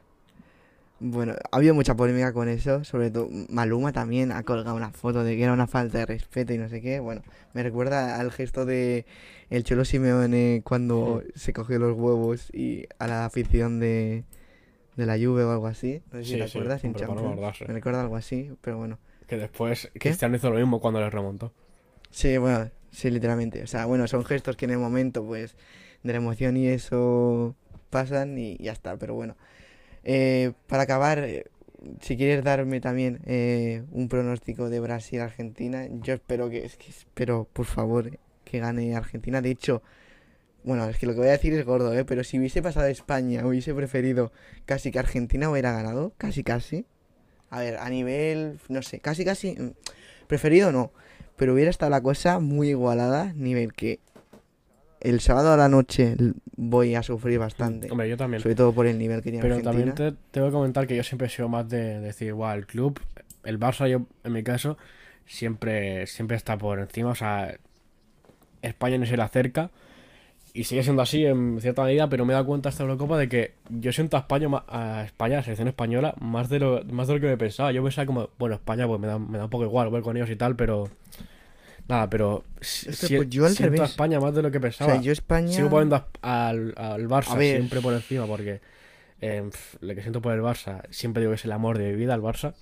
Bueno, ha habido mucha polémica con eso, sobre todo Maluma también ha colgado una foto de que era una falta de respeto y no sé qué. Bueno, me recuerda al gesto de el Cholo Simeone cuando se cogió los huevos y a la afición de, de la Juve o algo así. No sé si Sí, te sí, acuerdas en Champions. acordarse. Me recuerda algo así, pero bueno. Que después Cristiano hizo lo mismo cuando le remontó. Sí, bueno, sí, literalmente. O sea, bueno, son gestos que en el momento, pues, de la emoción y eso pasan y ya está. Pero bueno, Eh, para acabar, eh, si quieres darme también eh, un pronóstico de Brasil-Argentina, yo espero que, es que espero, por favor, que gane Argentina. De hecho, bueno, es que lo que voy a decir es gordo, ¿eh? Pero si hubiese pasado España, hubiese preferido casi que Argentina hubiera ganado, casi casi. A ver, a nivel, no sé, casi casi, mm, preferido no, pero hubiera estado la cosa muy igualada, nivel que el sábado a la noche voy a sufrir bastante, Hombre, yo también. sobre todo por el nivel que tiene Pero Argentina. también te tengo que comentar que yo siempre he sido más de decir, guau, el club, el Barça, yo en mi caso, siempre, siempre está por encima. O sea, España ni se le acerca. Y sigue siendo así en cierta medida, pero me he dado cuenta esta Eurocopa de que yo siento a España, a España, a la selección española, más de lo, más de lo que me pensaba. Yo pensaba como, bueno, España pues me da, me da un poco igual ver con ellos y tal, pero. Nada, pero. si- Es que, si- pues, yo al siento a. España más de lo que O pensaba. sea, yo España... Sigo poniendo a- al, al Barça siempre por encima porque eh, pf, lo que siento por el Barça, siempre digo que es el amor de mi vida, el Barça.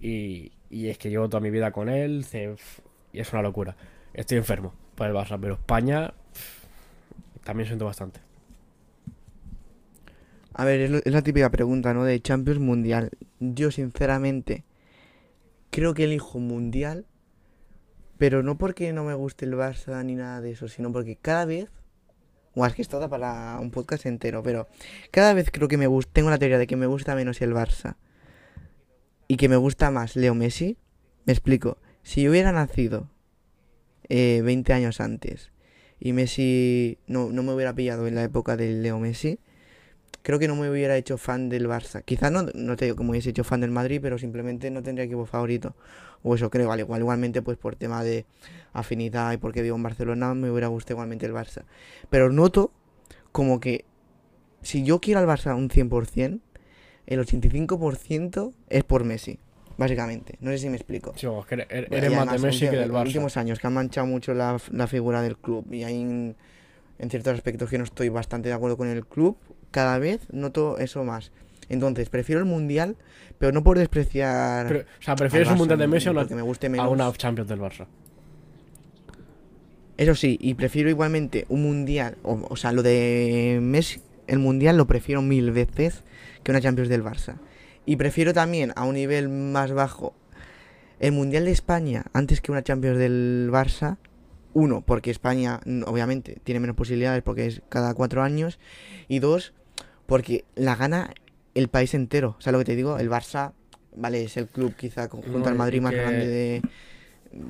Y, y es que llevo toda mi vida con él y es una locura. Estoy enfermo por el Barça, pero España también siento bastante. A ver, es, lo- es la típica pregunta, ¿no? De Champions Mundial. Yo, sinceramente, creo que elijo Mundial, pero no porque no me guste el Barça ni nada de eso, sino porque cada vez, o es que esto da para un podcast entero, pero cada vez creo que me gusta, tengo la teoría de que me gusta menos el Barça y que me gusta más Leo Messi Me explico. Si yo hubiera nacido eh, 20 años antes y Messi no, no me hubiera pillado en la época del Leo Messi, creo que no me hubiera hecho fan del Barça. Quizás no, no te digo como hubiese hecho fan del Madrid, pero simplemente no tendría equipo favorito. O eso creo, al igual, igualmente pues por tema de afinidad y porque vivo en Barcelona me hubiera gustado igualmente el Barça. Pero noto como que si yo quiero al Barça un 100%, el 85% es por Messi. Básicamente, no sé si me explico. Sí, vamos, que eres, más de Messi que del los Barça. últimos años que han manchado mucho la, la figura del club y hay en, en ciertos aspectos que no estoy bastante de acuerdo con el club, cada vez noto eso más. Entonces, prefiero el mundial, pero no por despreciar. Pero, o sea, ¿prefieres un mundial de Messi a una, me guste a menos. una Champions del Barça? Eso sí, y prefiero igualmente un mundial, o, o sea, lo de Messi, el mundial lo prefiero mil veces que una Champions del Barça. Y prefiero también a un nivel más bajo el mundial de España antes que una Champions del Barça. Uno, porque España obviamente tiene menos posibilidades porque es cada cuatro años. Y dos, porque la gana el país entero. O sea, lo que te digo, el Barça, vale, es el club quizá junto No, al Madrid más que- grande de,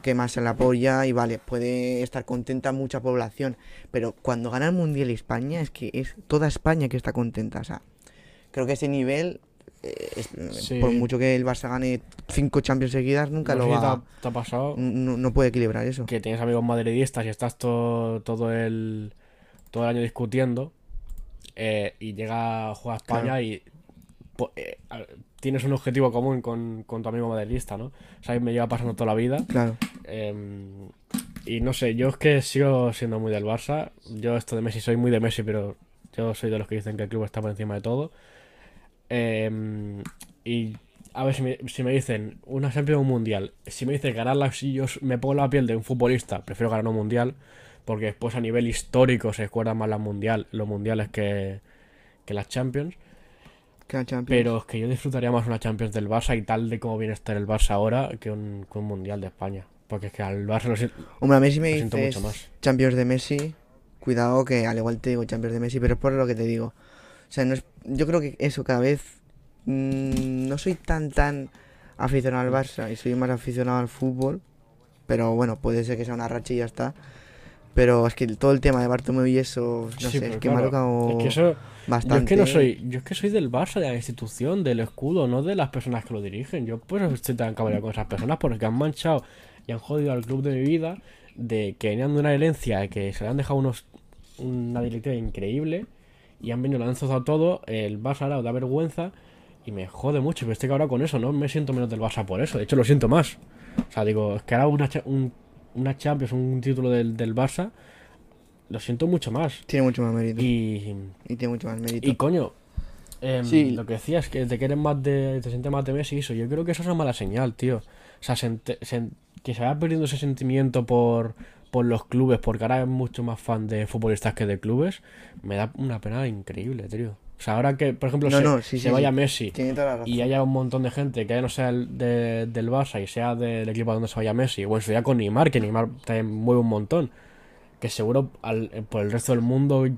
que más se la apoya y vale, puede estar contenta mucha población, pero cuando gana el Mundial España es que es toda España que está contenta, o sea, creo que ese nivel, eh, es- Sí. por mucho que el Barça gane cinco Champions seguidas, nunca No lo va, te ha pasado no, no puede equilibrar eso. que tienes amigos madridistas y estás todo, todo el todo el año discutiendo eh, y llega juega España Claro. y po- eh, a- tienes un objetivo común con, con tu amigo madridista, ¿no? O sea, me lleva pasando toda la vida. Claro, Em, y no sé, yo es que sigo siendo muy del Barça. Yo esto de Messi soy muy de Messi, pero yo soy de los que dicen que el club está por encima de todo. Em, y a ver si me, si me dicen una Champions un Mundial. Si me dicen ganarla, si yo me pongo la piel de un futbolista, prefiero ganar un Mundial. Porque después a nivel histórico se recuerdan más las mundial, los mundiales que, que las Champions. la. Pero es que yo disfrutaría más una Champions del Barça y tal de cómo viene a estar el Barça ahora que un, que un Mundial de España. Porque es que al Barça lo siento, Hombre, a mí si me dices mucho más. Champions de Messi, cuidado que al igual te digo Champions de Messi, pero es por lo que te digo. O sea, no es, yo creo que eso cada vez mm, no soy tan tan aficionado al Barça y soy más aficionado al fútbol, pero bueno, puede ser que sea una racha y ya está. Pero es que todo el tema de Bartomeu y eso, no Sí, sé, es que me ha claro, tocado Es que eso, bastante. yo es que no soy, yo es que soy del Barça, de la institución, del escudo, no de las personas que lo dirigen. Yo pues estoy tan cabreado con esas personas porque han manchado y han jodido al club de mi vida, de que venían de una herencia, que se le han dejado unos una directiva increíble y han venido, lo han enzarzado todo, el Barça ahora da vergüenza y me jode mucho, pero estoy cabreado con eso, no me siento menos del Barça por eso, de hecho lo siento más. O sea, digo, es que ahora una, un, una Champions, un título del, del Barça, lo siento mucho más. Tiene mucho más mérito. Y, Y, tiene mucho más mérito. y coño, em, Sí. lo que decías, que te quieren más de, te sientes más de Messi y eso, yo creo que eso es una mala señal, tío. O sea, que se vaya perdiendo ese sentimiento por, por los clubes, porque ahora es mucho más fan de futbolistas que de clubes, me da una pena increíble, tío. O sea, ahora que, por ejemplo, No, se, no, sí, se sí, vaya sí. Messi y haya un montón de gente que ya no sea el de- del Barça y sea del equipo a donde se vaya Messi, o en su día con Neymar, que Neymar también mueve un montón, que seguro al- por el resto del mundo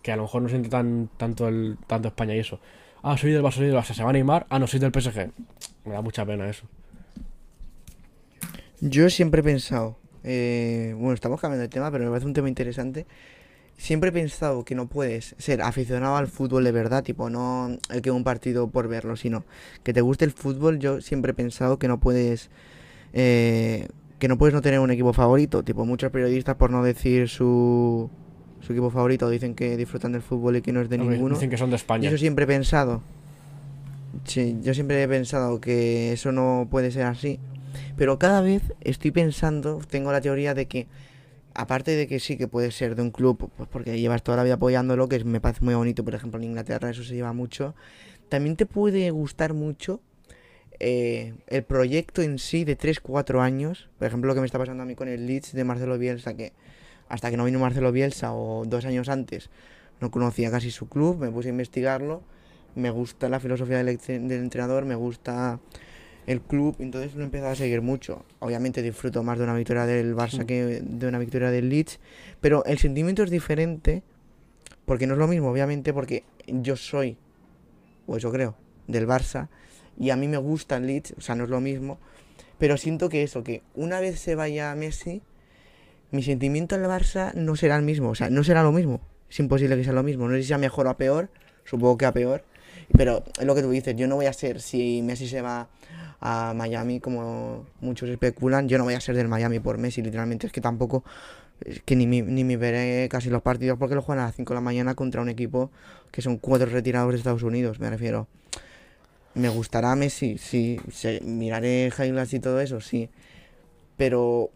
que a lo mejor no siente tan tanto el tanto España y eso. Ah, soy del Barça, soy del Barça, se va Neymar, ah, no, soy del PSG. Me da mucha pena eso. Yo siempre he pensado, eh, bueno, estamos cambiando de tema, pero me parece un tema interesante. Siempre he pensado que no puedes ser aficionado al fútbol de verdad, tipo, no el que un partido por verlo, sino que te guste el fútbol. Yo siempre he pensado que no puedes, eh, que no puedes no tener un equipo favorito. Tipo, muchos periodistas, por no decir su, su equipo favorito, dicen que disfrutan del fútbol y que no es de Hombre, ninguno. Dicen que son de Y España. eso siempre he pensado. Sí, yo siempre he pensado que eso no puede ser así. Pero cada vez estoy pensando, tengo la teoría de que, aparte de que sí que puede ser de un club, pues porque llevas toda la vida apoyándolo, que me parece muy bonito, por ejemplo en Inglaterra eso se lleva mucho, también te puede gustar mucho eh, el proyecto en sí de 3-4 años. Por ejemplo lo que me está pasando a mí con el Leeds de Marcelo Bielsa, que hasta que no vino Marcelo Bielsa o dos años antes no conocía casi su club, me puse a investigarlo, me gusta la filosofía del entrenador, me gusta el club, entonces lo he empezado a seguir mucho. Obviamente disfruto más de una victoria del Barça Mm. que de una victoria del Leeds, pero el sentimiento es diferente, porque no es lo mismo, obviamente, porque yo soy, o eso creo, del Barça, y a mí me gusta el Leeds, o sea, no es lo mismo, Pero siento que eso, que una vez se vaya Messi, mi sentimiento al Barça no será el mismo. O sea, no será lo mismo. Es imposible que sea lo mismo. No sé si sea mejor o a peor. Supongo que a peor. Pero es lo que tú dices. Yo no voy a ser, si Messi se va a Miami, como muchos especulan, yo no voy a ser del Miami por Messi, literalmente. Es que tampoco, es que ni, ni me veré casi los partidos porque lo juegan a las 5 de la mañana contra un equipo que son cuatro retirados de Estados Unidos, me refiero. Me gustará Messi, sí. Se- miraré highlights y todo eso, sí. Pero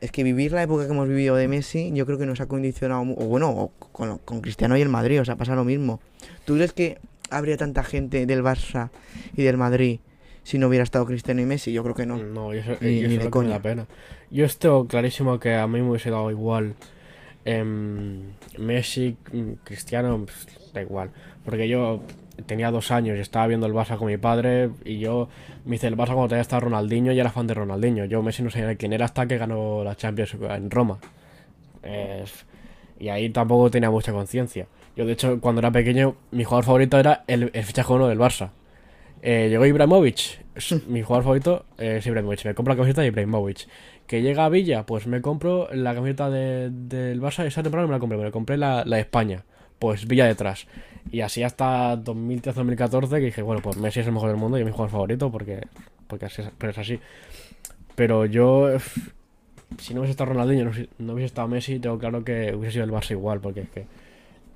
es que vivir la época que hemos vivido de Messi, yo creo que nos ha condicionado, o bueno, con, con Cristiano y el Madrid, o sea, pasa lo mismo. ¿Tú crees que habría tanta gente del Barça y del Madrid si no hubiera estado Cristiano y Messi? Yo creo que no. No, y eso, Ni- y eso ni es de lo que me coña. da pena. Yo estoy clarísimo que a mí me hubiese dado igual em, Messi, mm, Cristiano, pues, da igual. Porque yo tenía dos años y estaba viendo el Barça con mi padre y yo me hice el Barça cuando todavía estaba Ronaldinho y era fan de Ronaldinho. Yo Messi no sabía quién era hasta que ganó la Champions en Roma. Y ahí tampoco tenía mucha conciencia. Yo, de hecho, cuando era pequeño, mi jugador favorito era el, el fichaje uno del Barça. Eh, llegó Ibrahimovic, es mi jugador favorito eh, es Ibrahimovic. Me compro la camiseta de Ibrahimovic. Que llega a Villa, pues me compro la camiseta de- del Barça. Esa temporada no me la compré, me la compré la, la de España. Pues Villa detrás. Y así hasta 2013-2014 que dije, bueno, pues Messi es el mejor del mundo y es mi jugador favorito porque, porque así es, pero es así. Pero yo, si no hubiese estado Ronaldinho, no, hubiese- no hubiese estado Messi, tengo claro que hubiese sido el Barça igual, porque es que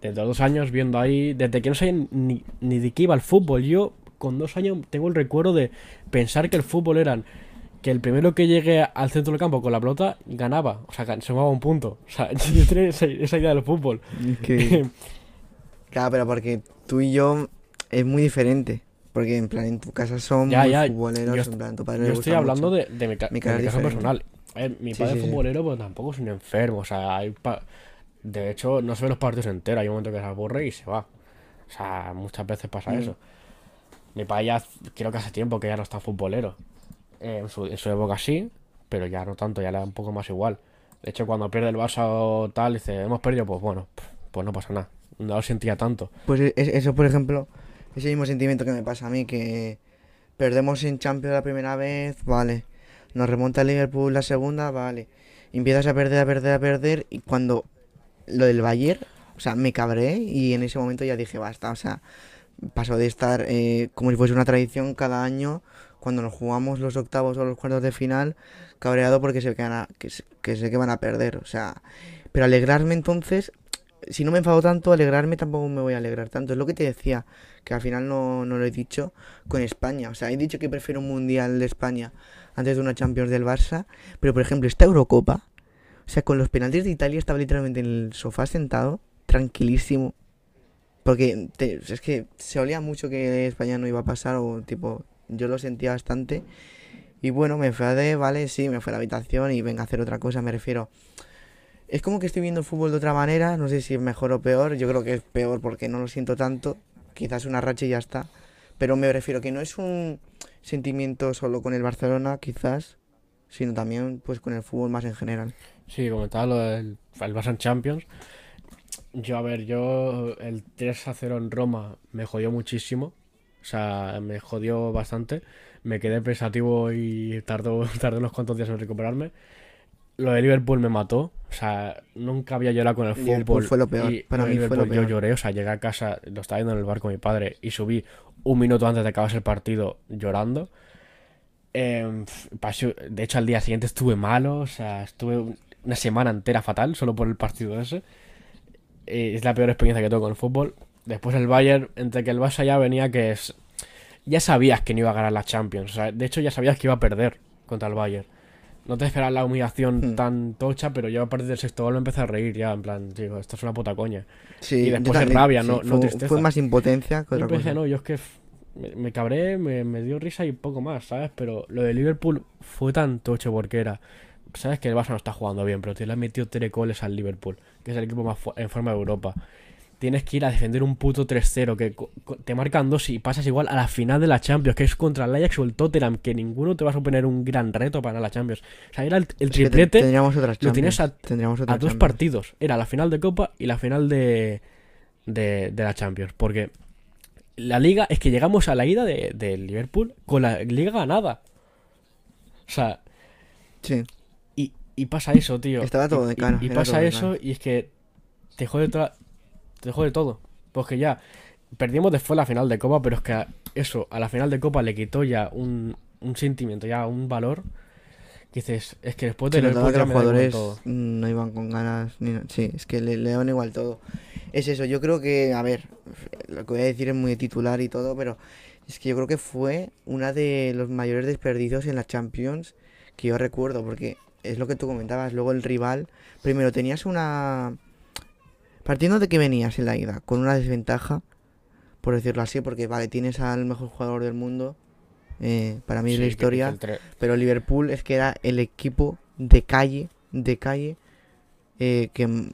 desde los dos años viendo ahí, desde que no sabía ni, ni de qué iba el fútbol, yo con dos años tengo el recuerdo de pensar que el fútbol eran que el primero que llegue al centro del campo con la pelota ganaba, o sea, se sumaba un punto. O sea, yo tenía esa, esa idea del fútbol. Que- Claro, pero porque tú y yo es muy diferente. Porque en plan, en tu casa son Ya, muy ya, futboleros, yo en plan, tu padre Yo estoy hablando mucho. de, de mi, ca- Mi de mi caso personal. Ver, mi Sí, padre sí, sí. futbolero, pues tampoco es un enfermo. O sea, hay pa- de hecho, no se ve los partidos enteros. Hay un momento que se aburre y se va. O sea, muchas veces pasa Mm. eso. Mi padre ya, creo que hace tiempo que ya no está futbolero. Eh, en, su, en época sí, pero ya no tanto, ya le da un poco más igual. De hecho, cuando pierde el Barça o tal, dice, hemos perdido, pues bueno, pues no pasa nada. No lo sentía tanto. Pues e- es- eso, por ejemplo, ese mismo sentimiento que me pasa a mí, que perdemos en Champions la primera vez, vale. Nos remonta el Liverpool la segunda, vale. Empiezas a perder, a perder, a perder. Y cuando lo del Bayern, o sea, me cabré y en ese momento ya dije, basta. O sea, pasó de estar eh, como si fuese una tradición cada año, cuando nos jugamos los octavos o los cuartos de final, cabreado porque sé que, van a- que, que sé que van a perder. O sea, pero alegrarme entonces si no me enfado tanto, alegrarme tampoco me voy a alegrar tanto. Es lo que te decía, que al final no, no lo he dicho con España. O sea, he dicho que prefiero un mundial de España antes de una Champions del Barça. Pero por ejemplo, esta Eurocopa, o sea, con los penaltis de Italia estaba literalmente en el sofá sentado, tranquilísimo. Porque te- es que se olía mucho que España no iba a pasar, o tipo, yo lo sentía bastante. Y bueno, me enfadé, vale, sí, me fui a la habitación y venga a hacer otra cosa, me refiero. Es como que estoy viendo el fútbol de otra manera, no sé si es mejor o peor, yo creo que es peor porque no lo siento tanto, quizás una racha y ya está, pero me refiero que no es un sentimiento solo con el Barcelona, quizás, sino también pues con el fútbol más en general. Sí, comentaba lo del el Barça Champions. Yo, a ver, yo el 3 a 0 en Roma me jodió muchísimo. O sea, me jodió bastante. Me quedé pensativo y tardó, tardé unos cuantos días en recuperarme. Lo de Liverpool me mató. O sea, nunca había llorado con el Liverpool fútbol. fue lo peor, Y para mí fue lo Liverpool yo peor. lloré. O sea, llegué a casa, lo estaba viendo en el bar con mi padre y subí un minuto antes de acabarse el partido llorando. Em, de hecho, al día siguiente estuve malo, o sea, estuve un- una semana entera fatal solo por el partido ese. Eh, es la peor experiencia que tengo con el fútbol. Después el Bayern, entre que el Barça ya venía que es... Ya sabías que no iba a ganar la Champions, o sea, de hecho ya sabías que iba a perder contra el Bayern. No te esperas la humillación Hmm. tan tocha, pero yo a partir del sexto gol me empecé a reír ya, en plan, digo, esto es una puta coña. Sí, Y después es también, rabia, no- no fue, tristeza. fue más impotencia que Yo pensé, cosa. no, yo es que me cabré, me, me dio risa y poco más, ¿sabes? Pero lo de Liverpool fue tan tocho porque era. Sabes que el Barça no está jugando bien, pero te le has metido tres goles al Liverpool, que es el equipo más en forma de Europa. Tienes que ir a defender un puto 3-0, que te marcan dos y pasas igual a la final de la Champions, que es contra el Ajax o el Tottenham, que ninguno te va a suponer un gran reto para ganar la Champions. O sea, era el, el Es que te- triplete tendríamos otras lo tienes a- tendríamos a otras dos Champions. partidos. Era la final de Copa y la final de, de, de la Champions. Porque la liga es que llegamos a la ida de, de Liverpool con la liga ganada. O sea, Sí. Y, pasa eso, tío. Estaba todo Y- de cara, Y, pasa eso y es que te jode, toda- te jode todo. Porque ya perdimos después la final de Copa, pero es que a- eso, a la final de Copa le quitó ya un, un sentimiento, ya un valor. Que dices, es que después de que ya los jugadores no iban con ganas ni Sí, es que le, le daban igual todo. Es eso, yo creo que, a ver, lo que voy a decir es muy titular y todo, pero es que yo creo que fue una de los mayores desperdicios en la Champions que yo recuerdo, porque es lo que tú comentabas, luego el rival, primero tenías una... Partiendo de que venías en la ida con una desventaja, por decirlo así, porque vale, tienes al mejor jugador del mundo, eh, para mí Sí, de la historia, el pero Liverpool es que era el equipo de calle, de calle, eh, que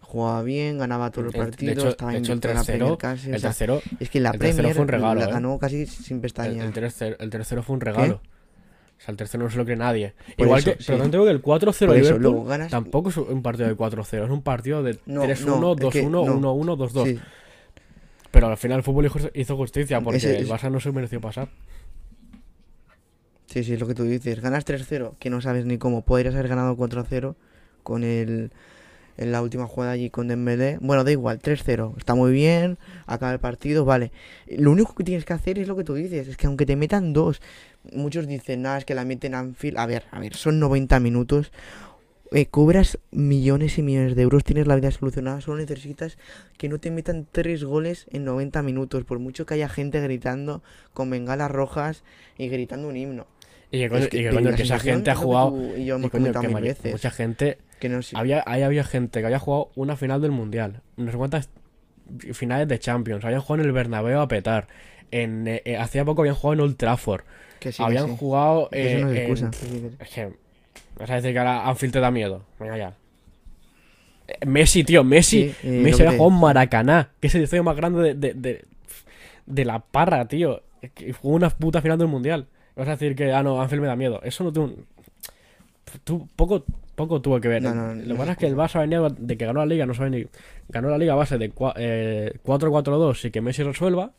jugaba bien, ganaba todos los El- de partidos, hecho- estaba de hecho, el invicto en tercero- Premier casi, o el sea, tercero, es que la el Premier fue un regalo, la ¿eh? ganó casi sin el, pestañear. el tercero, el tercero fue un regalo. O sea, el tercero no se lo cree nadie. Por Igual eso, que, sí. pero tengo que el 4-0 Por eso, Liverpool ganas- tampoco es un partido de 4-0, es un partido de No, 3-1, no, es que 2-1, no. 1-1, 2-2. Sí, Pero al final el fútbol hizo- justicia porque Ese- el Barça no se mereció pasar. sí, sí, es lo que tú dices. Ganas 3-0, que no sabes ni cómo. Podrías haber ganado 4-0 con el en la última jugada allí con Dembélé. Bueno, da igual, 3-0. Está muy bien, acaba el partido, vale. Lo único que tienes que hacer es lo que tú dices, es que aunque te metan dos, muchos dicen, nada, es que la meten a Anfield. A ver, a ver, son 90 minutos. eh, cobras millones y millones de euros, tienes la vida solucionada, solo necesitas que no te metan tres goles en 90 minutos, por mucho que haya gente gritando con bengalas rojas y gritando un himno. Y que, Es y que, que esa gente ha jugado. tú y yo hemos comentado mil veces. mucha gente. Que no Había, ahí había gente que había jugado una final del mundial. No sé cuántas finales de Champions. Habían jugado en el Bernabéu a petar. En, eh, eh, hacía poco habían jugado en Old Trafford. Que sí, que habían sí. jugado. Que eso no es eh, en- excusa. Es que. Vas a decir que ahora Anfield te da miedo. Venga ya. Eh, Messi, tío, Messi. Sí, eh, Messi había jugado en Maracaná, que es el estadio más grande de, de, de, de la parra, tío. Es que Jugó una puta final del mundial. Vas a decir que, ah, no, Anfield me da miedo. Eso no tuvo. un- poco, poco tuvo que ver. No, no, Lo que pasa es que el Barça venía de que ganó la liga, no sabe ni. Ganó la liga a base de cua- eh, 4-4-2 y que Messi resuelva.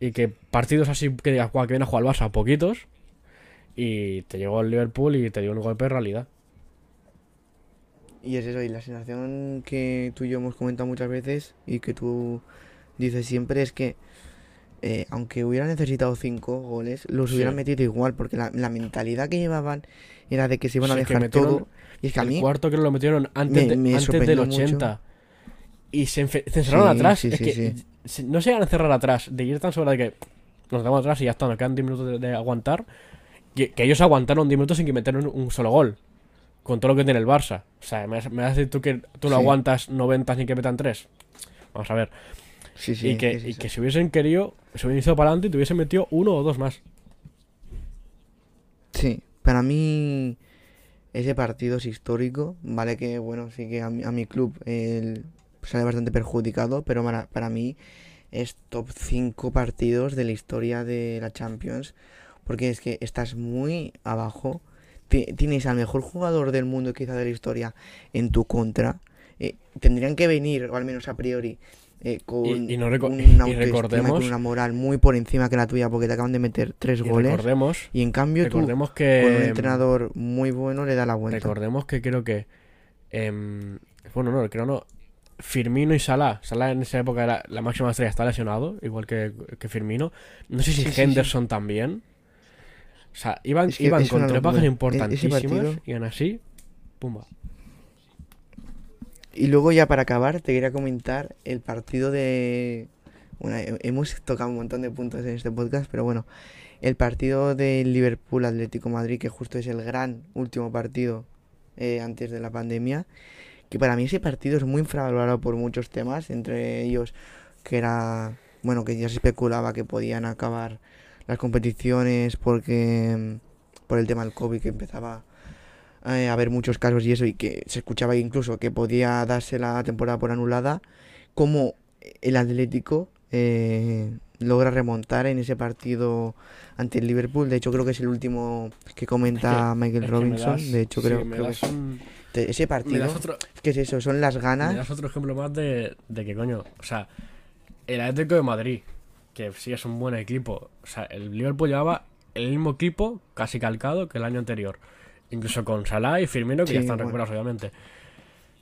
Y que partidos así que digas, "Guau, que viene a jugar el Barça, poquitos. Y te llegó el Liverpool y te dio un golpe de realidad. Y es eso, y la sensación que tú y yo hemos comentado muchas veces y que tú dices siempre es que eh, aunque hubieran necesitado cinco goles, los Sí. hubieran metido igual, porque la, la mentalidad que llevaban era de que se iban a Sí, que dejar metieron todo. Y es que a el mí, cuarto creo que lo metieron antes, me- de- me antes del sorprendió mucho. 80. Y se, se encerraron Sí, atrás. sí, es que no se iban a encerrar atrás. De ir tan sobra de que nos damos atrás y ya está, nos quedan 10 minutos de, de aguantar. Que, que ellos aguantaron 10 minutos sin que metieran un, un solo gol. Con todo lo que tiene el Barça. O sea, ¿me me vas a decir tú que tú no Sí. aguantas 90 sin que metan 3? Vamos a ver. sí, sí, y que, y si hubiesen querido, se hubiesen ido para adelante y te hubiesen metido uno o dos más. Sí, para mí ese partido es histórico, vale que bueno, sí que a mi, a mi club él sale bastante perjudicado, pero para, para mí es top 5 partidos de la historia de la Champions, porque es que estás muy abajo, ti- tienes al mejor jugador del mundo quizá de la historia en tu contra, eh, tendrían que venir, o al menos a priori, eh, con Y- y no reco- una y recordemos- con una moral muy por encima que la tuya, porque te acaban de meter tres Y goles. recordemos, Y en cambio tú, recordemos con que. un entrenador muy bueno, le da la vuelta. Recordemos que creo que. em, bueno, no, creo no. Firmino y Salah. Salah en esa época era la máxima estrella, está lesionado, igual que, que Firmino. No sé si Sí, sí, sí. Henderson también. O sea, iban, Es que iban con tres bajas E- importantísimas y aún así. Pumba. Y luego ya para acabar, te quería comentar el partido de... Bueno, he- hemos tocado un montón de puntos en este podcast, pero bueno, el partido del Liverpool Atlético Madrid, que justo es el gran último partido eh, antes de la pandemia, que para mí ese partido es muy infravalorado por muchos temas, entre ellos que era, bueno, que ya se especulaba que podían acabar las competiciones porque mm, por el tema del COVID que empezaba eh, a haber muchos casos y eso y que se escuchaba incluso que podía darse la temporada por anulada, como el Atlético eh, logra remontar en ese partido ante el Liverpool. De hecho, creo que es el último que comenta Michael Es que me Robinson. das- de hecho, creo, que es- un- te- ese me partido, otro, ¿qué es eso? Son las Me ganas. das otro ejemplo más de, de que, coño, o sea, el Atlético de Madrid, que sí es un buen equipo, o sea, el Liverpool llevaba el mismo equipo, casi calcado, que el año anterior. Incluso con Salah y Firmino, que Sí, ya están bueno. recuperados, obviamente.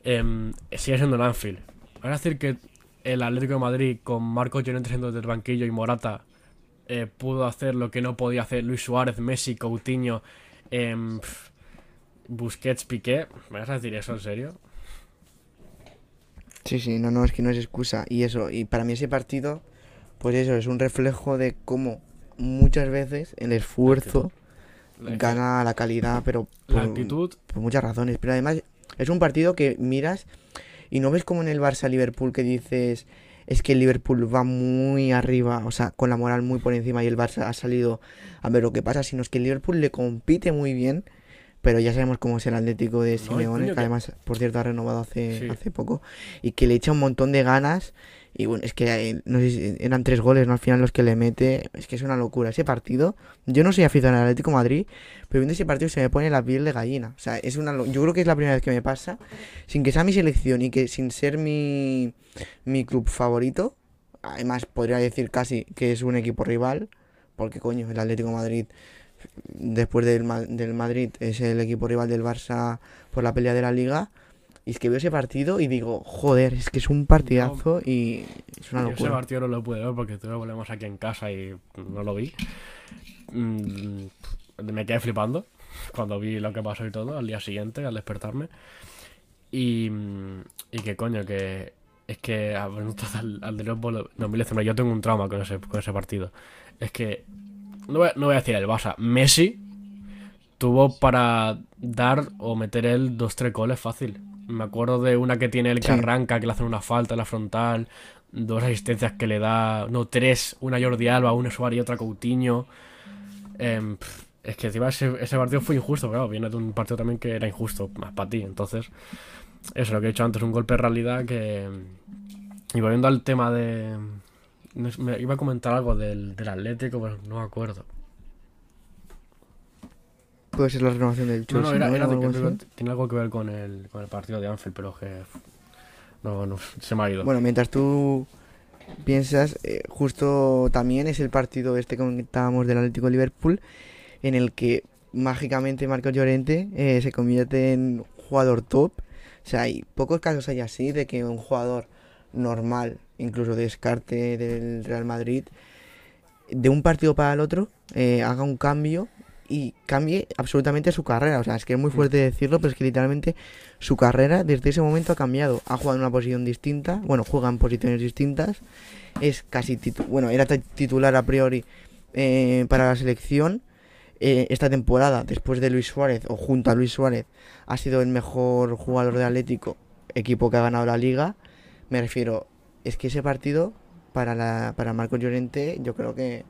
Em, sigue siendo el Anfield. ¿Van a decir que el Atlético de Madrid, con Marcos Llorente siendo del banquillo y Morata, eh, pudo hacer lo que no podía hacer Luis Suárez, Messi, Coutinho, em, Busquets, Piqué? ¿Me vas a decir eso en serio? Sí, sí, no, no, es que no es excusa. Y eso, y para mí ese partido, pues eso, es un reflejo de cómo muchas veces el esfuerzo La- gana la calidad, pero La por, actitud, por muchas razones. Pero además es un partido que miras y no ves como en el Barça-Liverpool que dices, es que el Liverpool va muy arriba, o sea, con la moral muy por encima y el Barça ha salido a ver lo que pasa, sino es que el Liverpool le compite muy bien. Pero ya sabemos cómo es el Atlético de No, Simeone, coño, que además, por cierto, ha renovado hace, Sí. hace poco, y que le echa un montón de ganas. Y bueno, es que eh, no sé si eran tres goles, ¿no? Al final los que le mete, es que es una locura. Ese partido, yo no soy aficionado al Atlético de Madrid, pero viendo ese partido se me pone la piel de gallina. O sea, es una, yo creo que es la primera vez que me pasa, sin que sea mi selección y que sin ser mi, mi club favorito, además podría decir casi que es un equipo rival, porque coño, el Atlético de Madrid, después del, del Madrid, es el equipo rival del Barça por la pelea de la liga. Y es que veo ese partido y digo, joder, es que es un partidazo y es una Yo ese locura. partido no lo pude ver porque tuve problemas aquí en casa y no lo vi. Mm, me quedé flipando cuando vi lo que pasó y todo al día siguiente, al despertarme. Y, mm, y que coño, que es que a minutos al, al de Liverpool 2019 yo tengo un trauma con ese, con ese partido. Es que, no voy, no voy a decir el Barça, Messi tuvo para dar o meter él dos, tres goles fácil. Me acuerdo de una que tiene el que Sí. arranca, que le hacen una falta en la frontal, dos asistencias que le da, no, tres, una Jordi Alba, una Suárez y otra Coutinho. Em, es que encima ese, ese partido fue injusto, claro, viene de un partido también que era injusto, más para ti. Entonces, eso, lo que he dicho antes, un golpe de realidad que... Y volviendo al tema de... me iba a comentar algo del, del Atlético, pero no me acuerdo. Puede ser la renovación del Chelsea, no, era, ¿no? era O de que- tiene algo que ver con el, con el partido de Anfield, pero que... No, no, se me ha ido. Bueno, mientras tú piensas, eh, justo también es el partido este que comentábamos del Atlético Liverpool, en el que mágicamente Marcos Llorente eh, se convierte en jugador top. O sea, hay pocos casos hay así de que un jugador normal, incluso de descarte del Real Madrid, de un partido para el otro, eh, haga un cambio y cambie absolutamente su carrera. O sea, es que es muy fuerte decirlo, pero es que literalmente su carrera desde ese momento ha cambiado. Ha jugado en una posición distinta, bueno, juega en posiciones distintas. Es casi titu- bueno, era ti- titular a priori eh, para la selección. Eh, esta temporada, después de Luis Suárez o junto a Luis Suárez, ha sido el mejor jugador de Atlético, equipo que ha ganado la liga. Me refiero, es que ese partido para la para Marcos Llorente, yo creo que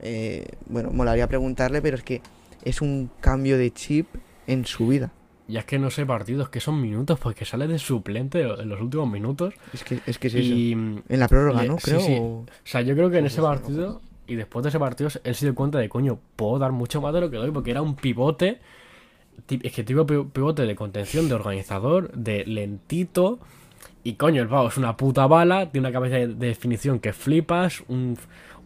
eh, bueno, molaría preguntarle, pero es que es un cambio de chip en su vida. Y es que no sé partidos, que son minutos, porque sale de suplente en los últimos minutos. Es que es, que es eso. y, En la prórroga, ¿no? Creo. sí. o- O sea, yo creo que en ese partido y después de ese partido él se dio cuenta de, coño, puedo dar mucho más de lo que doy porque era un pivote. Es que tipo pi- pivote de contención, de organizador, de lentito. Y coño, el pavo es una puta bala, tiene una cabeza de, de definición que flipas, un-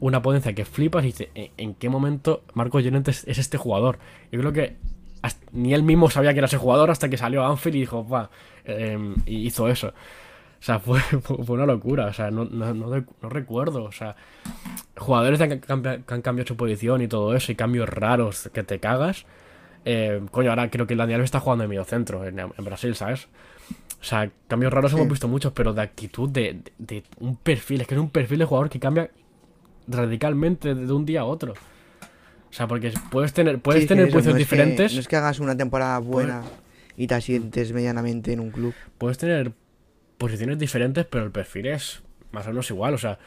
una potencia que flipas. Y dice, ¿en, qué momento Marcos Llorente es, es este jugador? Yo creo que ni él mismo sabía que era ese jugador hasta que salió Anfield y dijo, va, em, y hizo eso. O sea, fue, fue una locura. O sea, no, no, no, recuerdo. O sea, jugadores que han, cambiado su posición y todo eso, y cambios raros que te cagas. Eh, coño, ahora creo que el Daniel está jugando en medio centro en, en Brasil, ¿sabes? O sea, cambios raros Sí. hemos visto muchos, pero de actitud, de, de- de un perfil, es que es un perfil de jugador que cambia radicalmente de un día a otro. O sea, porque puedes tener, puedes Sí, tener posiciones no es que- diferentes. no es que hagas una temporada buena y te asientes medianamente en un club. puedes tener posiciones diferentes, pero el perfil es más o menos igual. O sea,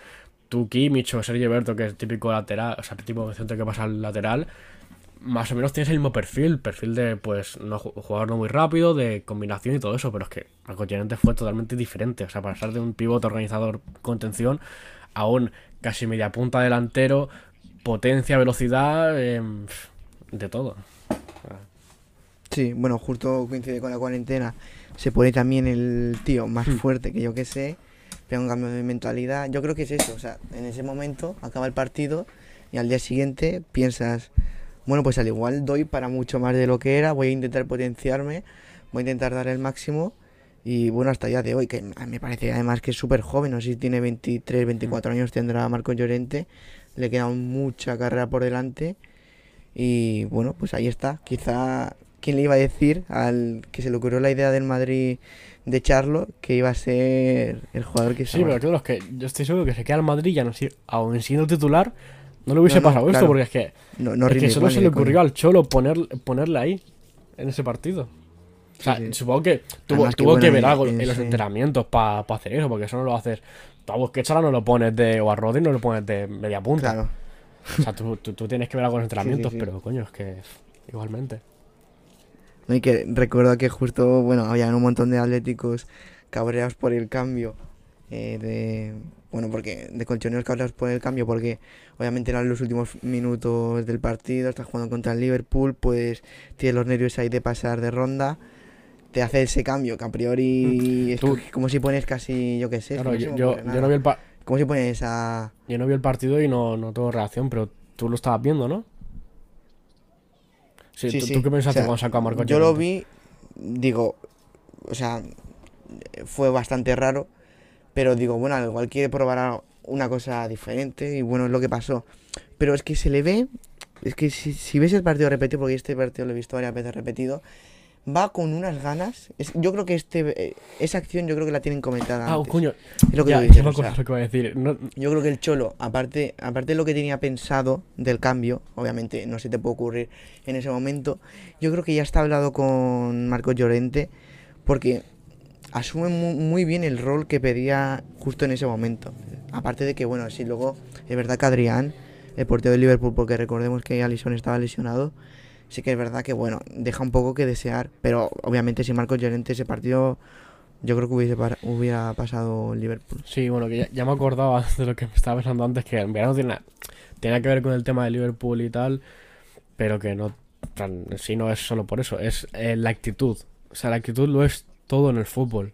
tú, Kimmich o Sergio Berto, que es típico lateral, o sea, el tipo de centro que pasa al lateral, más o menos tienes el mismo perfil. Perfil de, pues, no ju- jugador no muy rápido, de combinación y todo eso, pero es que continente fue totalmente diferente. O sea, pasar de un pivote organizador contención a un casi media punta delantero, potencia, velocidad, em, de todo. Sí, bueno, justo coincide con la cuarentena. Se pone también el tío más Hmm. fuerte que yo que sé. Pega un cambio de mentalidad. Yo creo que es eso. O sea, en ese momento acaba el partido. y al día siguiente piensas, bueno, pues al igual doy para mucho más de lo que era, voy a intentar potenciarme, voy a intentar dar el máximo y bueno, hasta el día de hoy, que me parece además que es súper joven, no sé si tiene 23, 24 años, tendrá Marco Llorente, le queda mucha carrera por delante. Y bueno, pues ahí está, quizá ¿quién le iba a decir al que se le ocurrió la idea del Madrid de Charlo que iba a ser el jugador que Sí, pero claro, es que yo estoy seguro que se queda al Madrid ya no aún siendo titular, no le hubiese pasado esto, porque es que, no, no es que solo se le ocurrió al Cholo poner, ponerle ahí, en ese partido. O sea, supongo que tuvo, tuvo que ver algo en, los entrenamientos para hacer eso, porque eso no lo haces. A que Chala no lo pones de. o a Rodri no lo pones de media punta. Claro. O sea, tú, tú, tienes que ver algo en los entrenamientos, pero coño, es que igualmente. No, y que recuerdo que justo, bueno, había un montón de atléticos cabreados por el cambio. Eh, de, bueno, porque de colchoneros cabreados por el cambio, porque obviamente eran los últimos minutos del partido, estás jugando contra el Liverpool, pues tienes los nervios ahí de pasar de ronda te hace ese cambio que a priori es como si pones casi, yo qué sé. Claro, yo, yo, no vi el Como si pones a... Yo no vi el partido y no, no tengo reacción, pero tú lo estabas viendo, ¿no? Sí, sí, ¿tú, qué pensaste cuando sacó a Marco Yo lo vi, digo, o sea, fue bastante raro, pero digo, bueno, al igual quiere probar una cosa diferente y bueno, es lo que pasó. Pero es que se le ve, es que si, si ves el partido repetido, porque este partido lo he visto varias veces repetido, va con unas ganas. yo creo que este eh, esa acción yo creo que la tienen comentada. Ah, coño. Es lo que yo, decía, a decir. Yo creo que el Cholo, aparte, aparte de lo que tenía pensado del cambio, obviamente no se te puede ocurrir en ese momento, yo creo que ya está hablado con Marco Llorente porque asume muy, bien el rol que pedía justo en ese momento. Aparte de que, bueno, así luego es verdad que Adrián, el portero de Liverpool, porque recordemos que Alisson estaba lesionado, sí que es verdad que, bueno, deja un poco que desear, pero obviamente si Marcos Llorente ese partido, yo creo que hubiese hubiera pasado Liverpool. Sí, bueno, que ya, me acordaba de lo que me estaba pensando antes, que en verano tiene, tiene que ver con el tema de Liverpool y tal, pero que no, sí no es solo por eso, es eh, la actitud. O sea, la actitud lo es todo en el fútbol.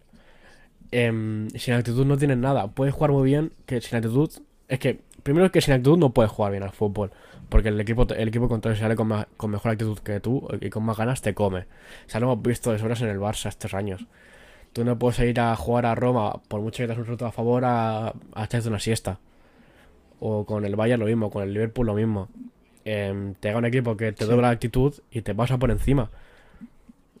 Em, sin actitud no tienes nada. Puedes jugar muy bien, que sin actitud... Es que, primero es que sin actitud no puedes jugar bien al fútbol. Porque el equipo, el equipo contrario sale con, con mejor actitud que tú y con más ganas te come. O sea, lo hemos visto de sobras en el Barça estos años. Tú no puedes ir a jugar a Roma, por mucho que te un roto a favor, a, a echarte una siesta. O con el Bayern lo mismo, con el Liverpool lo mismo. Em, te haga un equipo que te dobla la actitud y te pasa por encima.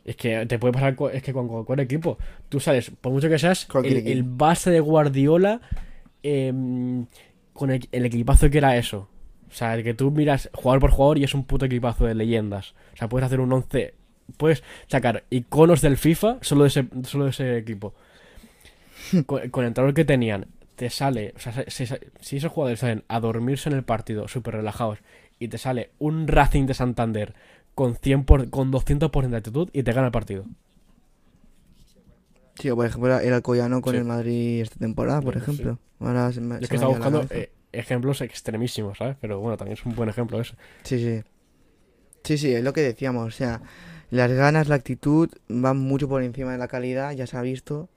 Es que te puede pasar, es que con cualquier equipo, tú sales, por mucho que seas, el, base de Guardiola, em, con el, equipazo que era eso. O sea, que tú miras jugador por jugador y es un puto equipazo de leyendas. O sea, puedes hacer un 11. Puedes sacar iconos del FIFA solo de ese, solo de ese equipo. con, el entrenador que tenían, te sale. O sea, si, esos jugadores salen a dormirse en el partido, súper relajados, y te sale un Racing de Santander con, 100 por, con 200% de actitud y te gana el partido. Sí, o por ejemplo, el Alcoyano con el Madrid esta temporada, por ejemplo. Ahora es que estaba buscando ejemplos extremísimos, ¿sabes? Pero bueno, también es un buen ejemplo eso. Sí, sí. Sí, sí, es lo que decíamos. O sea, las ganas, la actitud van mucho por encima de la calidad, ya se ha visto.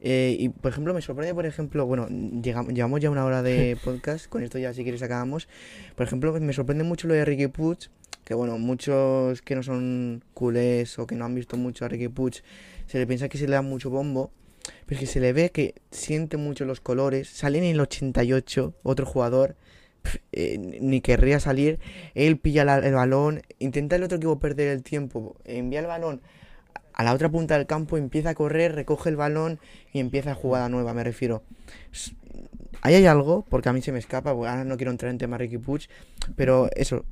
Eh, y por ejemplo, me sorprende, por ejemplo, bueno, llegamos, llevamos ya una hora de podcast, con esto ya si quieres acabamos. Por ejemplo, me sorprende mucho lo de Ricky Puig, que bueno, muchos que no son culés o que no han visto mucho a Ricky Puig, se le piensa que se le da mucho bombo. Pero es que se le ve que siente mucho los colores. Sale en el 88 otro jugador. Eh, ni querría salir. Él pilla el balón. Intenta el otro equipo perder el tiempo. Envía el balón a la otra punta del campo. Empieza a correr. Recoge el balón. Y empieza a jugada nueva. Me refiero. Ahí hay algo. Porque a mí se me escapa. Ahora no quiero entrar en tema Ricky Puig. Pero eso.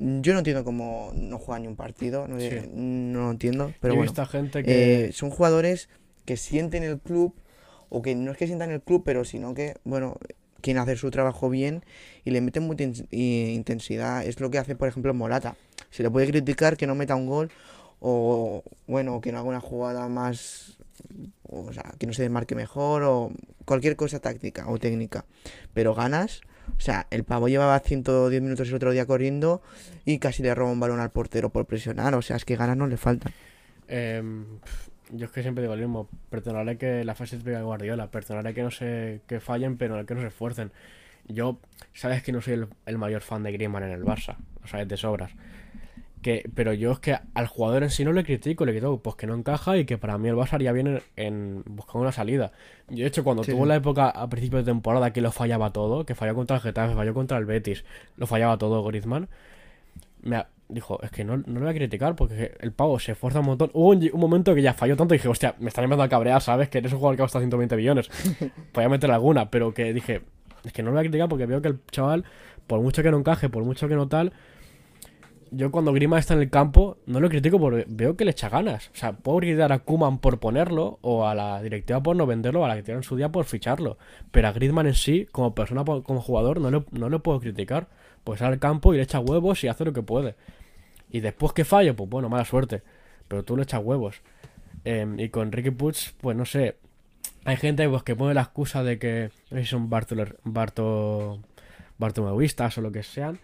Yo no entiendo cómo no juega ni un partido. No, no entiendo. Pero bueno. gente que... Eh, son jugadores que sienten el club, o que no es que sientan el club, pero sino que, bueno, quieren hacer su trabajo bien y le meten mucha intensidad. Es lo que hace, por ejemplo, Morata. Se le puede criticar que no meta un gol o, bueno, que no haga una jugada más, o sea, que no se desmarque mejor o cualquier cosa táctica o técnica. Pero ganas, o sea, el pavo llevaba 110 minutos el otro día corriendo y casi le roba un balón al portero por presionar. O sea, es que ganas no le faltan. Eh, yo es que siempre digo lo mismo. Perdonaré que la fase típica de Guardiola. Perdonaré que no se que fallen, pero que no se esfuercen. yo, sabes que no soy el, el mayor fan de Griezmann en el Barça, lo sabes de sobras. Que, pero yo es que al jugador en sí no le critico, le critico pues que no encaja y que para mí el Barça haría bien en, en buscar una salida. Yo, de hecho, cuando Sí, tuvo la época a principios de temporada que lo fallaba todo, que falló contra el Getafe, falló contra el Betis, lo fallaba todo Griezmann, me dijo, es que no, no lo voy a criticar porque el pavo se esfuerza un montón. Hubo un, un momento que ya falló tanto y dije, hostia, me están empezando a cabrear, ¿sabes? Que eres un jugador que cuesta 120 millones. Podía meter alguna, pero que dije, es que no lo voy a criticar porque veo que el chaval, por mucho que no encaje, por mucho que no tal, yo cuando Grima está en el campo, no lo critico porque veo que le echa ganas. O sea, puedo criticar a Kuman por ponerlo o a la directiva por no venderlo o a la que tiene en su día por ficharlo. Pero a Griezmann en sí, como persona, como jugador, no le, no le puedo criticar. Pues al campo y le echa huevos y hace lo que puede. Y después que falle, pues bueno, mala suerte. Pero tú le echas huevos. Em, y con Ricky Puig, pues no sé. Hay gente pues, que pone la excusa de que son Bartolo, Barto, bartomeuistas o lo que sean.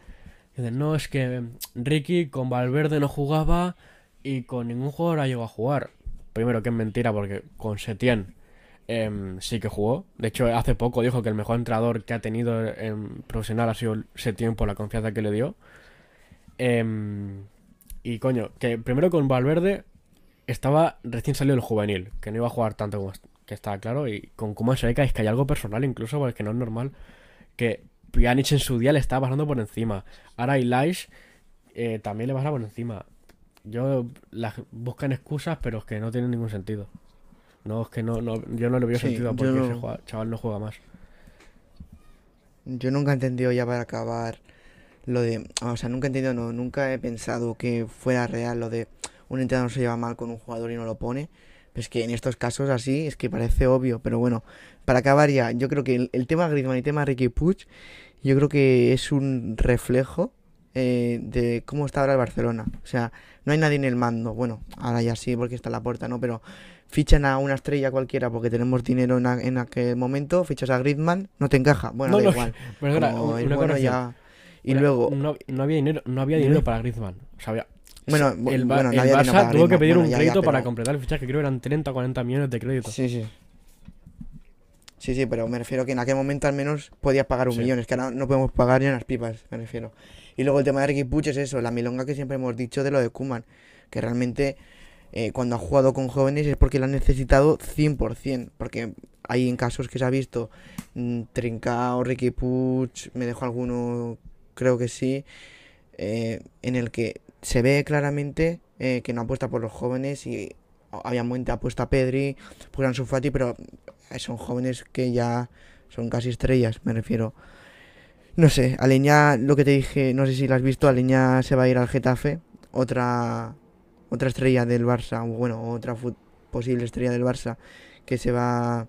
Y dicen, no, es que Ricky con Valverde no jugaba y con ningún jugador ha llegado a jugar. Primero que es mentira porque con Setién em, sí que jugó. De hecho, hace poco dijo que el mejor entrenador que ha tenido en profesional ha sido Setién por la confianza que le dio. Em, y coño, que primero con Valverde estaba recién salido el juvenil, que no iba a jugar tanto como que estaba claro. Y con Kuman se ve que es que hay algo personal incluso, porque no es normal que Pjanic en su día le estaba pasando por encima. Ahora Ilaish eh, también le pasa por encima. Yo las buscan excusas, pero es que no tienen ningún sentido. No, es que no, no yo no le veo Sí, sentido yo porque no- ese jua- chaval no juega más. Yo nunca he entendido ya para acabar lo de, o sea, nunca he entendido, no, nunca he pensado que fuera real lo de un entrenador se lleva mal con un jugador y no lo pone. Pero es que en estos casos así es que parece obvio, pero bueno, para acabar ya, yo creo que el, el tema Griezmann y el tema Ricky Puig, yo creo que es un reflejo eh, de cómo está ahora el Barcelona. O sea, no hay nadie en el mando. Bueno, ahora ya sí, porque está en la puerta, ¿no? Pero fichan a una estrella cualquiera porque tenemos dinero en, a- en aquel momento, fichas a Griezmann, no te encaja. Bueno, No, da no, igual. Como bueno, ya. Y luego, no, no había dinero, no había dinero para Griezmann. O sea, había- Bueno, el, bueno, no el Barça tuvo que pedir Bueno, un ya, ya, crédito para completar el fichaje, creo que eran 30 o 40 millones de crédito. Sí, sí. Sí, sí, pero me refiero que en aquel momento al menos podías pagar un Sí. millón. Es que ahora no podemos pagar ni en las pipas, me refiero. Y luego el tema de Ricky Puig es eso, la milonga que siempre hemos dicho de lo de Kuman. Que realmente eh, cuando ha jugado con jóvenes es porque lo han necesitado 100%. Porque hay en casos que se ha visto mm, Trincao, Ricky Puig, me dejo alguno, creo que sí, eh, en el que se ve claramente eh, que no apuesta por los jóvenes y obviamente apuesta a Pedri, por Ansu Fati, pero son jóvenes que ya son casi estrellas, me refiero. No sé, Aleñá, lo que te dije, no sé si lo has visto, Aleñá se va a ir al Getafe, otra otra estrella del Barça, o bueno, otra posible estrella del Barça que se va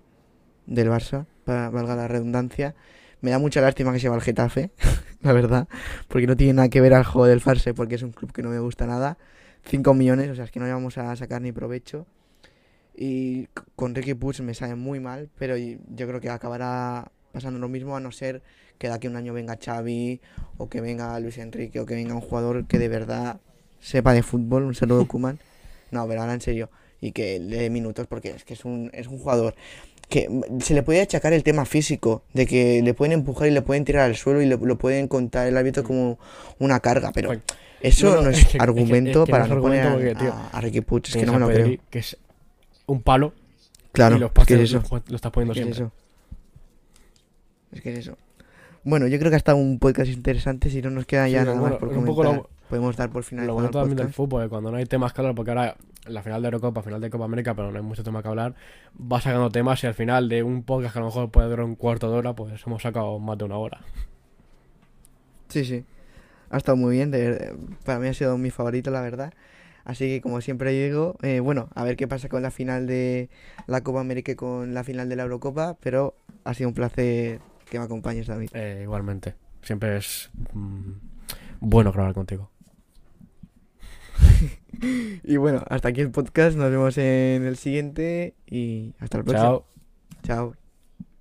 del Barça, valga la redundancia. Me da mucha lástima que se va al Getafe, la verdad, porque no tiene nada que ver al juego del Farse, porque es un club que no me gusta nada. 5 millones, o sea, es que no le vamos a sacar ni provecho. Y con Ricky Puig me sabe muy mal, pero yo creo que acabará pasando lo mismo, a no ser que de aquí un año venga Xavi, o que venga Luis Enrique, o que venga un jugador que de verdad sepa de fútbol, un saludo Kuman. No, pero ahora en serio, y que le dé minutos, porque es que es un, es un jugador que mm, se le puede achacar el tema físico, de que le pueden empujar y le pueden tirar al suelo y le- lo pueden contar el árbitro como una carga, pero eso No, no, no, es, que- argumento es que no para no poner a, porque, tío, a- a Ricky Puig, es que no me lo creo. Que es un palo Claro, y los es que pases es eso. lo, estás poniendo siempre. eso. Es que es eso. Bueno, yo creo que ha estado un podcast interesante. Si no nos queda ya Sí, nada bueno, más por un poco comentar, lo- podemos dar por Lo finalizado bueno también del fútbol, que cuando no hay temas claros, porque ahora la final de Eurocopa, final de Copa América, pero no hay mucho tema que hablar, va sacando temas y al final de un podcast que a lo mejor puede durar un cuarto de hora, pues hemos sacado más de una hora. Sí, sí. Ha estado muy bien. de para mí ha sido mi favorito, la verdad. Así que, como siempre digo, eh, bueno, a ver qué pasa con la final de la Copa América y con la final de la Eurocopa. Pero ha sido un placer que me acompañes, David. Eh, igualmente, siempre es mm, bueno grabar contigo. Y bueno, hasta aquí el podcast. Nos vemos en el siguiente y hasta el próximo. Chao. Chao.